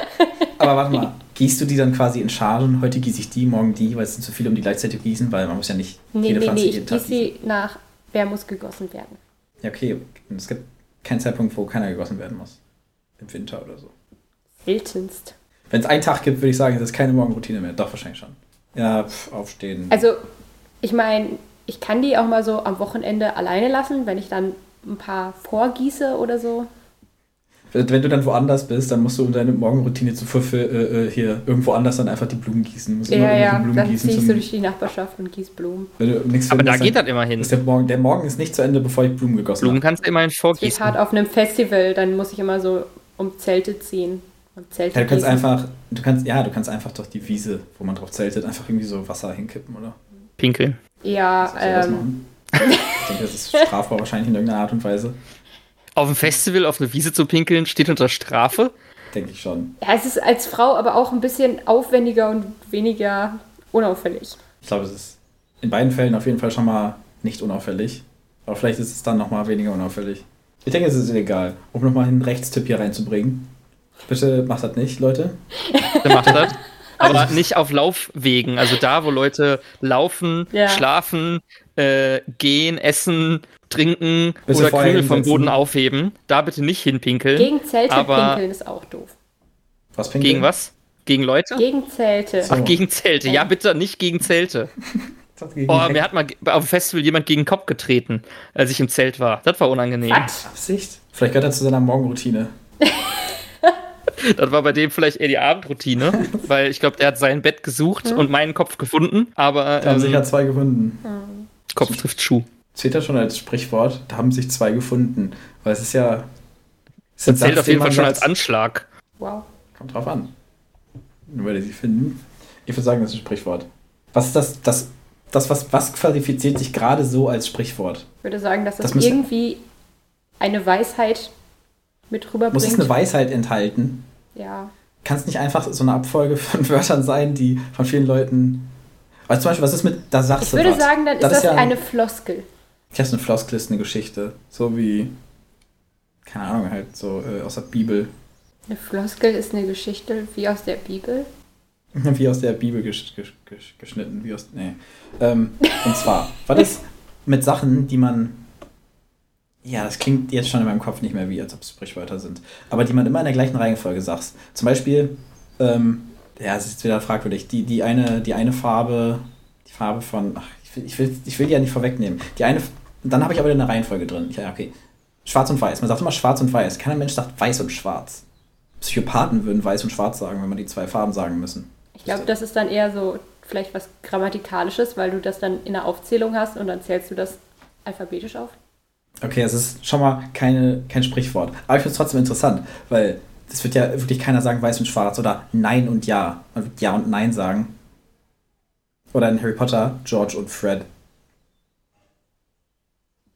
Aber warte mal, gießt du die dann quasi in Schalen? Heute gieße ich die, morgen die, weil es sind zu viele, um die gleichzeitig gießen, weil man muss ja nicht Nee, jede nee, Pflanze nee, ich jeden Tag gieße sie nach, wer muss gegossen werden. Ja, okay. Es gibt keinen Zeitpunkt, wo keiner gegossen werden muss. Im Winter oder so. Seltenst. Wenn es einen Tag gibt, würde ich sagen, das ist keine Morgenroutine mehr. Doch, wahrscheinlich schon. Ja, pf, aufstehen. Also, ich meine, ich kann die auch mal so am Wochenende alleine lassen, wenn ich dann ein paar vorgieße oder so. Wenn wenn du dann woanders bist, dann musst du um deine Morgenroutine zuvor für, äh, äh, hier irgendwo anders dann einfach die Blumen gießen. Du musst immer Ja, irgendwie ja, die Blumen dann ich zum- so durch die Nachbarschaft und gieße Blumen. wenn du nichts Aber da findest, geht dann das immerhin. Ist der, Morgen, der Morgen ist nicht zu Ende, bevor ich Blumen gegossen Blumen habe. kannst du immerhin vorgießen. hart auf einem Festival, dann muss ich immer so um Zelte ziehen. Und Zelte Ja, du kannst gießen. einfach, du kannst, ja, du kannst einfach durch die Wiese, wo man drauf zeltet, einfach irgendwie so Wasser hinkippen, oder? Pinkeln. Ja, ich ähm? Ich denke, das ist strafbar wahrscheinlich in irgendeiner Art und Weise. Auf dem Festival auf eine Wiese zu pinkeln steht unter Strafe. Denke ich schon. ja, es ist als Frau aber auch ein bisschen aufwendiger und weniger unauffällig. Ich glaube, es ist in beiden Fällen auf jeden Fall schon mal nicht unauffällig. Aber vielleicht ist es dann noch mal weniger unauffällig. Ich denke, es ist egal. Um nochmal einen Rechtstipp hier reinzubringen. Bitte macht das nicht, Leute. Der macht das. Aber nicht auf Laufwegen. Also da, wo Leute laufen, Ja. schlafen, äh, gehen, essen, trinken Bitte oder Krümel vom. Boden aufheben. Da bitte nicht hinpinkeln. Gegen Zelte aber- pinkeln ist auch doof. Was pinkeln? Gegen was? Gegen Leute? Gegen Zelte. Ach, gegen Zelte. Ja, bitte nicht gegen Zelte. Oh, mir hat mal auf dem Festival jemand gegen den Kopf getreten, als ich im Zelt war. Das war unangenehm. Was? Absicht? Vielleicht gehört er zu seiner Morgenroutine. Das war bei dem vielleicht eher die Abendroutine, weil ich glaube, der hat sein Bett gesucht und meinen Kopf gefunden, aber Da haben sich ja ähm, zwei gefunden. Kopf trifft Schuh. Zählt das schon als Sprichwort? Da haben sich zwei gefunden. Weil es ist ja. Es Das zählt Satz, auf jeden den Fall schon als Anschlag. Wow. Kommt drauf an. Nur weil die sie finden. Ich würde sagen, das ist ein Sprichwort. Was ist das, das, das was, was qualifiziert sich gerade so als Sprichwort? Ich würde sagen, dass das, Das irgendwie eine Weisheit mit Muss rüberbringt. es eine Weisheit enthalten? ja. Kann es nicht einfach so eine Abfolge von Wörtern sein, die von vielen Leuten. Also zum Beispiel, was ist mit, da sagst Ich du würde was. sagen, dann ist Das das, ist ja ein- eine Floskel. Ich habe eine Floskel, ist eine Geschichte. So wie. Keine Ahnung, halt so äh, aus der Bibel. Eine Floskel ist eine Geschichte wie aus der Bibel. Wie aus der Bibel gesch gesch gesch geschnitten. Wie aus. Nee. Ähm, und zwar, was ist mit Sachen, die man. Ja, das klingt jetzt schon in meinem Kopf nicht mehr wie, als ob es Sprichwörter sind. Aber die man immer in der gleichen Reihenfolge sagst. Zum Beispiel, ähm, ja, es ist jetzt wieder fragwürdig. Die, die, eine, die eine Farbe, die Farbe von. Ach, ich will, ich will, ich will die ja nicht vorwegnehmen. Die eine. Dann habe ich aber eine Reihenfolge drin. Ja, okay. Schwarz und weiß. Man sagt immer schwarz und weiß. Keiner Mensch sagt weiß und schwarz. Psychopathen würden weiß und schwarz sagen, wenn man die zwei Farben sagen müssen. Ich glaube, das ist dann eher so vielleicht was Grammatikalisches, weil du das dann in der Aufzählung hast und dann zählst du das alphabetisch auf. Okay, es ist schon mal keine, kein Sprichwort. Aber ich finde es trotzdem interessant, weil es wird ja wirklich keiner sagen weiß und schwarz oder nein und ja. Man wird ja und nein sagen. Oder in Harry Potter George und Fred.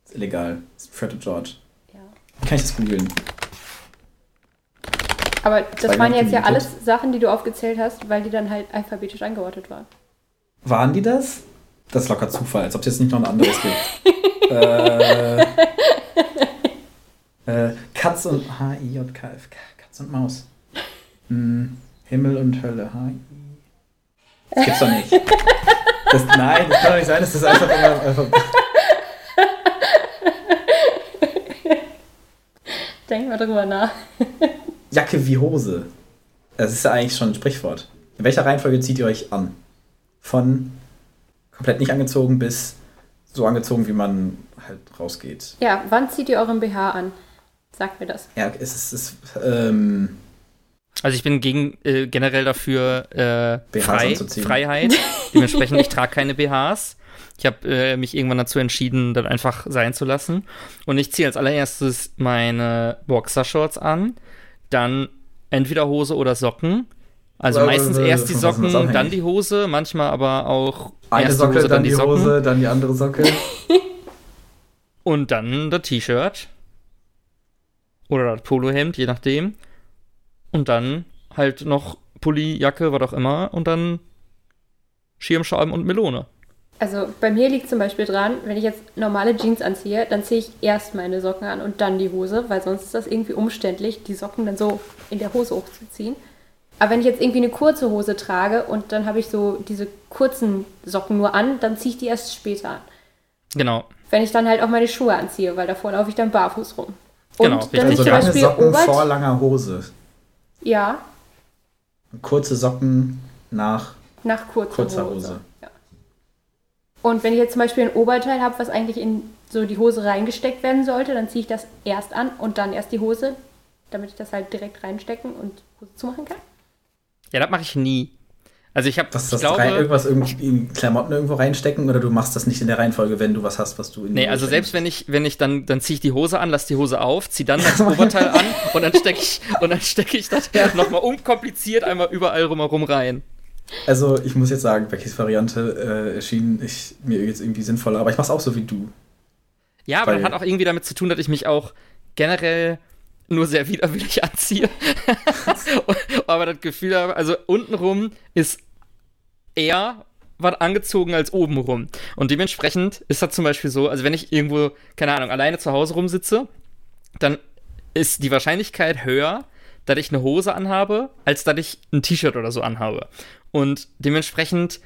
Ist illegal. Ist Fred und George. Ja. Kann ich das googeln? Aber das waren jetzt ja alles Sachen, die du aufgezählt hast, weil die dann halt alphabetisch angeordnet waren. Waren die das? Das ist locker Zufall, als ob es jetzt nicht noch ein anderes gibt. äh, äh, Katz und H-I-J-K-F. Katz und Maus. Hm, Himmel und Hölle. H-I. Das gibt's doch nicht. Das, nein, das kann doch nicht sein, dass das einfach immer. Einfach, Denk mal drüber nach. Jacke wie Hose. Das ist ja eigentlich schon ein Sprichwort. In welcher Reihenfolge zieht ihr euch an? Von komplett nicht angezogen bis so angezogen, wie man halt rausgeht. Ja, wann zieht ihr euren BH an? Sagt mir das. Ja, es ist, es ähm, Also ich bin gegen äh, generell dafür äh, BHs frei. Freiheit. Dementsprechend, ich trage keine BHs. Ich habe äh, mich irgendwann dazu entschieden, das einfach sein zu lassen. Und ich ziehe als allererstes meine Boxershorts an, dann entweder Hose oder Socken. Also Äh, meistens äh, erst die Socken, dann die Hose, manchmal aber auch eine erst Socke, dann die Socken Hose, dann die andere Socke. und dann das T-Shirt oder das Polohemd, je nachdem. Und dann halt noch Pulli, Jacke, was auch immer und dann Schirmscheiben und Melone. Also bei mir liegt zum Beispiel dran, wenn ich jetzt normale Jeans anziehe, dann ziehe ich erst meine Socken an und dann die Hose, weil sonst ist das irgendwie umständlich, die Socken dann so in der Hose hochzuziehen. Aber wenn ich jetzt irgendwie eine kurze Hose trage und dann habe ich so diese kurzen Socken nur an, dann ziehe ich die erst später an. Genau. Wenn ich dann halt auch meine Schuhe anziehe, weil davor laufe ich dann barfuß rum. Und Genau, dann richtig. ist Also lange Beispiel Socken Obert, vor langer Hose. ja, Kurze Socken nach nach kurzer, kurzer Hose. Hose. Ja. Und wenn ich jetzt zum Beispiel ein Oberteil habe, was eigentlich in so die Hose reingesteckt werden sollte, dann ziehe ich das erst an und dann erst die Hose, damit ich das halt direkt reinstecken und Hose zumachen kann. Ja, das mache ich nie. Also ich habe, das rein, glaube, irgendwas irgendwie in Klamotten irgendwo reinstecken oder du machst das nicht in der Reihenfolge, wenn du was hast, was du in Nee, also selbst wenn ich, wenn ich dann, dann ziehe ich die Hose an, lasse die Hose auf, ziehe dann das Oberteil an und dann stecke ich, und dann stecke ich das nochmal unkompliziert einmal überall rumherum rein. Also ich muss jetzt sagen, Beckys Variante äh, erschien ich, mir jetzt irgendwie sinnvoller, aber ich mach's auch so wie du. Ja, aber das hat auch irgendwie damit zu tun, dass ich mich auch generell nur sehr widerwillig anziehe. aber das Gefühl habe, also untenrum ist eher was angezogen als obenrum. Und dementsprechend ist das zum Beispiel so, also wenn ich irgendwo, keine Ahnung, alleine zu Hause rumsitze, dann ist die Wahrscheinlichkeit höher, dass ich eine Hose anhabe, als dass ich ein T-Shirt oder so anhabe. Und dementsprechend,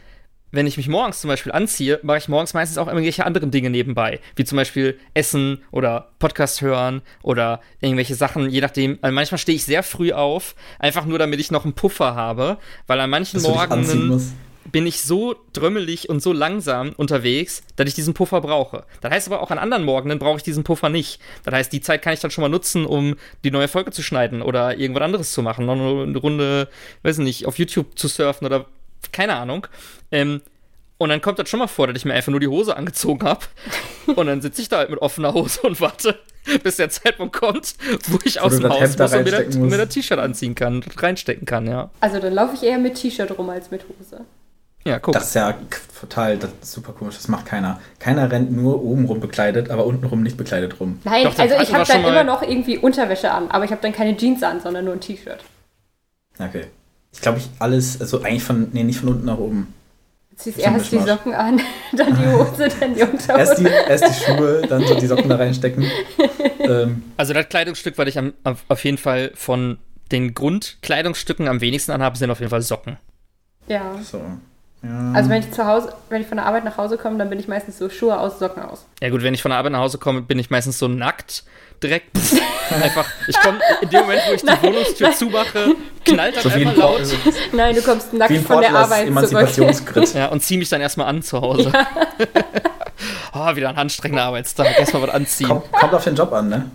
wenn ich mich morgens zum Beispiel anziehe, mache ich morgens meistens auch irgendwelche anderen Dinge nebenbei, wie zum Beispiel Essen oder Podcast hören oder irgendwelche Sachen, je nachdem. Also manchmal stehe ich sehr früh auf, einfach nur damit ich noch einen Puffer habe, weil an manchen Morgen bin ich so drömmelig und so langsam unterwegs, dass ich diesen Puffer brauche. Das heißt aber auch an anderen Morgenen brauche ich diesen Puffer nicht. Das heißt, die Zeit kann ich dann schon mal nutzen, um die neue Folge zu schneiden oder irgendwas anderes zu machen. Noch eine Runde, weiß nicht, auf YouTube zu surfen oder keine Ahnung. Ähm, und dann kommt das schon mal vor, dass ich mir einfach nur die Hose angezogen habe. Und dann sitze ich da halt mit offener Hose und warte, bis der Zeitpunkt kommt, wo ich aus du dem Haus muss und mir das- mir das T-Shirt anziehen kann, und reinstecken kann, ja. Also dann laufe ich eher mit T-Shirt rum als mit Hose. Ja, guck. Das ist ja total, das ist super komisch, das macht keiner. Keiner rennt nur obenrum bekleidet, aber untenrum nicht bekleidet rum. Nein, Doch, also ich habe dann immer noch irgendwie Unterwäsche an, aber ich habe dann keine Jeans an, sondern nur ein T-Shirt. Okay. Ich glaube, ich alles, also eigentlich von, nee, nicht von unten nach oben. Du ziehst erst die. Socken an, dann die Hose, dann die Erst Unterhose. die, erst die Schuhe, dann so die Socken da reinstecken. ähm, Also das Kleidungsstück, was ich am, auf, auf jeden Fall von den Grundkleidungsstücken am wenigsten anhabe, sind auf jeden Fall Socken. Ja. so. Ja. Also wenn ich zu Hause, wenn ich von der Arbeit nach Hause komme, dann bin ich meistens so Schuhe aus, Socken aus. Ja gut, wenn ich von der Arbeit nach Hause komme, bin ich meistens so nackt. Direkt einfach, ich komme in dem Moment, wo ich die Wohnungstür zumache, knallt das so einmal laut. Nein, du kommst nackt wie ein von der Arbeit zurück. Emanzipationsgrid. Ja, und zieh mich dann erstmal an zu Hause. oh, wieder ein anstrengender Arbeitstag. Erstmal was anziehen. Kommt, kommt auf den Job an, ne?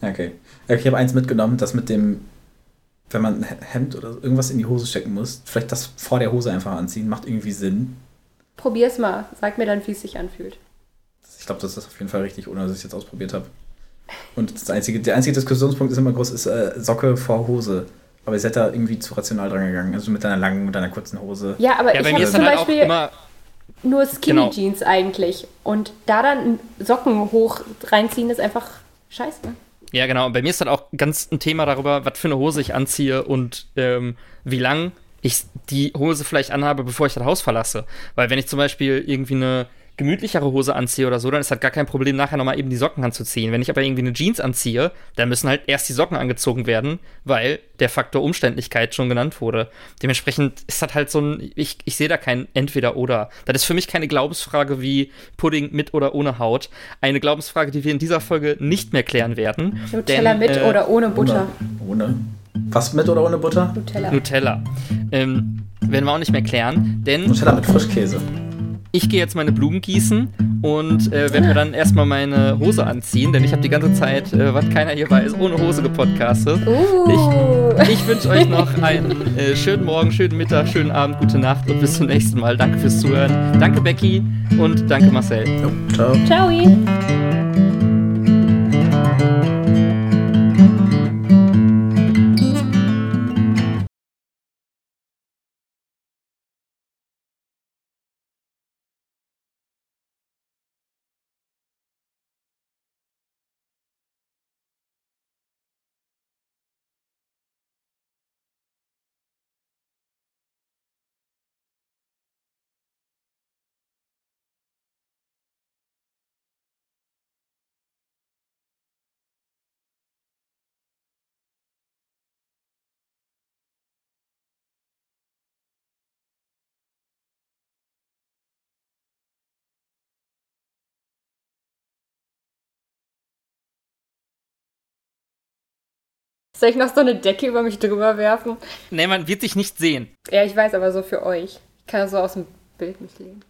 Ja, Okay. Ja, Ich habe eins mitgenommen, das mit dem, wenn man ein Hemd oder irgendwas in die Hose stecken muss, vielleicht das vor der Hose einfach anziehen, macht irgendwie Sinn. Probier's mal. Sag mir dann, wie es sich anfühlt. Ich glaube, das ist auf jeden Fall richtig, ohne dass ich es jetzt ausprobiert habe. Und das einzige, der einzige Diskussionspunkt ist immer groß, ist äh, Socke vor Hose. Aber ihr seid da irgendwie zu rational dran gegangen. Also mit deiner langen, mit deiner kurzen Hose. Ja, aber Ja, ich bei mir habe ist zum dann halt Beispiel immer, nur Skinny Genau. Jeans eigentlich. Und da dann Socken hoch reinziehen, ist einfach scheiße. Ja, genau. Und bei mir ist dann auch ganz ein Thema darüber, was für eine Hose ich anziehe und ähm, wie lang ich die Hose vielleicht anhabe, bevor ich das Haus verlasse. Weil wenn ich zum Beispiel irgendwie eine gemütlichere Hose anziehe oder so, dann ist halt gar kein Problem, nachher nochmal eben die Socken anzuziehen. Wenn ich aber irgendwie eine Jeans anziehe, dann müssen halt erst die Socken angezogen werden, weil der Faktor Umständlichkeit schon genannt wurde. Dementsprechend ist das halt so ein, ich, ich sehe da kein Entweder-Oder. Das ist für mich keine Glaubensfrage wie Pudding mit oder ohne Haut. Eine Glaubensfrage, die wir in dieser Folge nicht mehr klären werden. Nutella Denn, mit äh, oder ohne Butter. Ohne. ohne. Was mit oder ohne Butter? Nutella. Nutella. Ähm, werden wir auch nicht mehr klären, denn Nutella mit Frischkäse. Ich gehe jetzt meine Blumen gießen und äh, werde mir dann erstmal meine Hose anziehen, denn ich habe die ganze Zeit, äh, was keiner hier weiß, ohne Hose gepodcastet. Uh. Ich wünsche euch noch einen äh, schönen Morgen, schönen Mittag, schönen Abend, gute Nacht und bis zum nächsten Mal. Danke fürs Zuhören. Danke Becky und danke Marcel. Jo, ciao. Ciao. Soll ich noch so eine Decke über mich drüber werfen? Nee, man wird sich nicht sehen. Ja, ich weiß, aber so für euch. Ich kann so aus dem Bild nicht legen.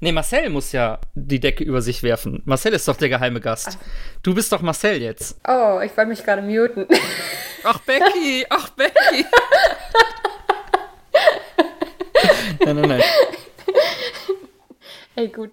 Nee, Marcel muss ja die Decke über sich werfen. Marcel ist doch der geheime Gast. Du bist doch Marcel jetzt. Oh, ich wollte mich gerade muten. Ach, Becky! Ach, Becky! nein, nein, nein. Ey, gut.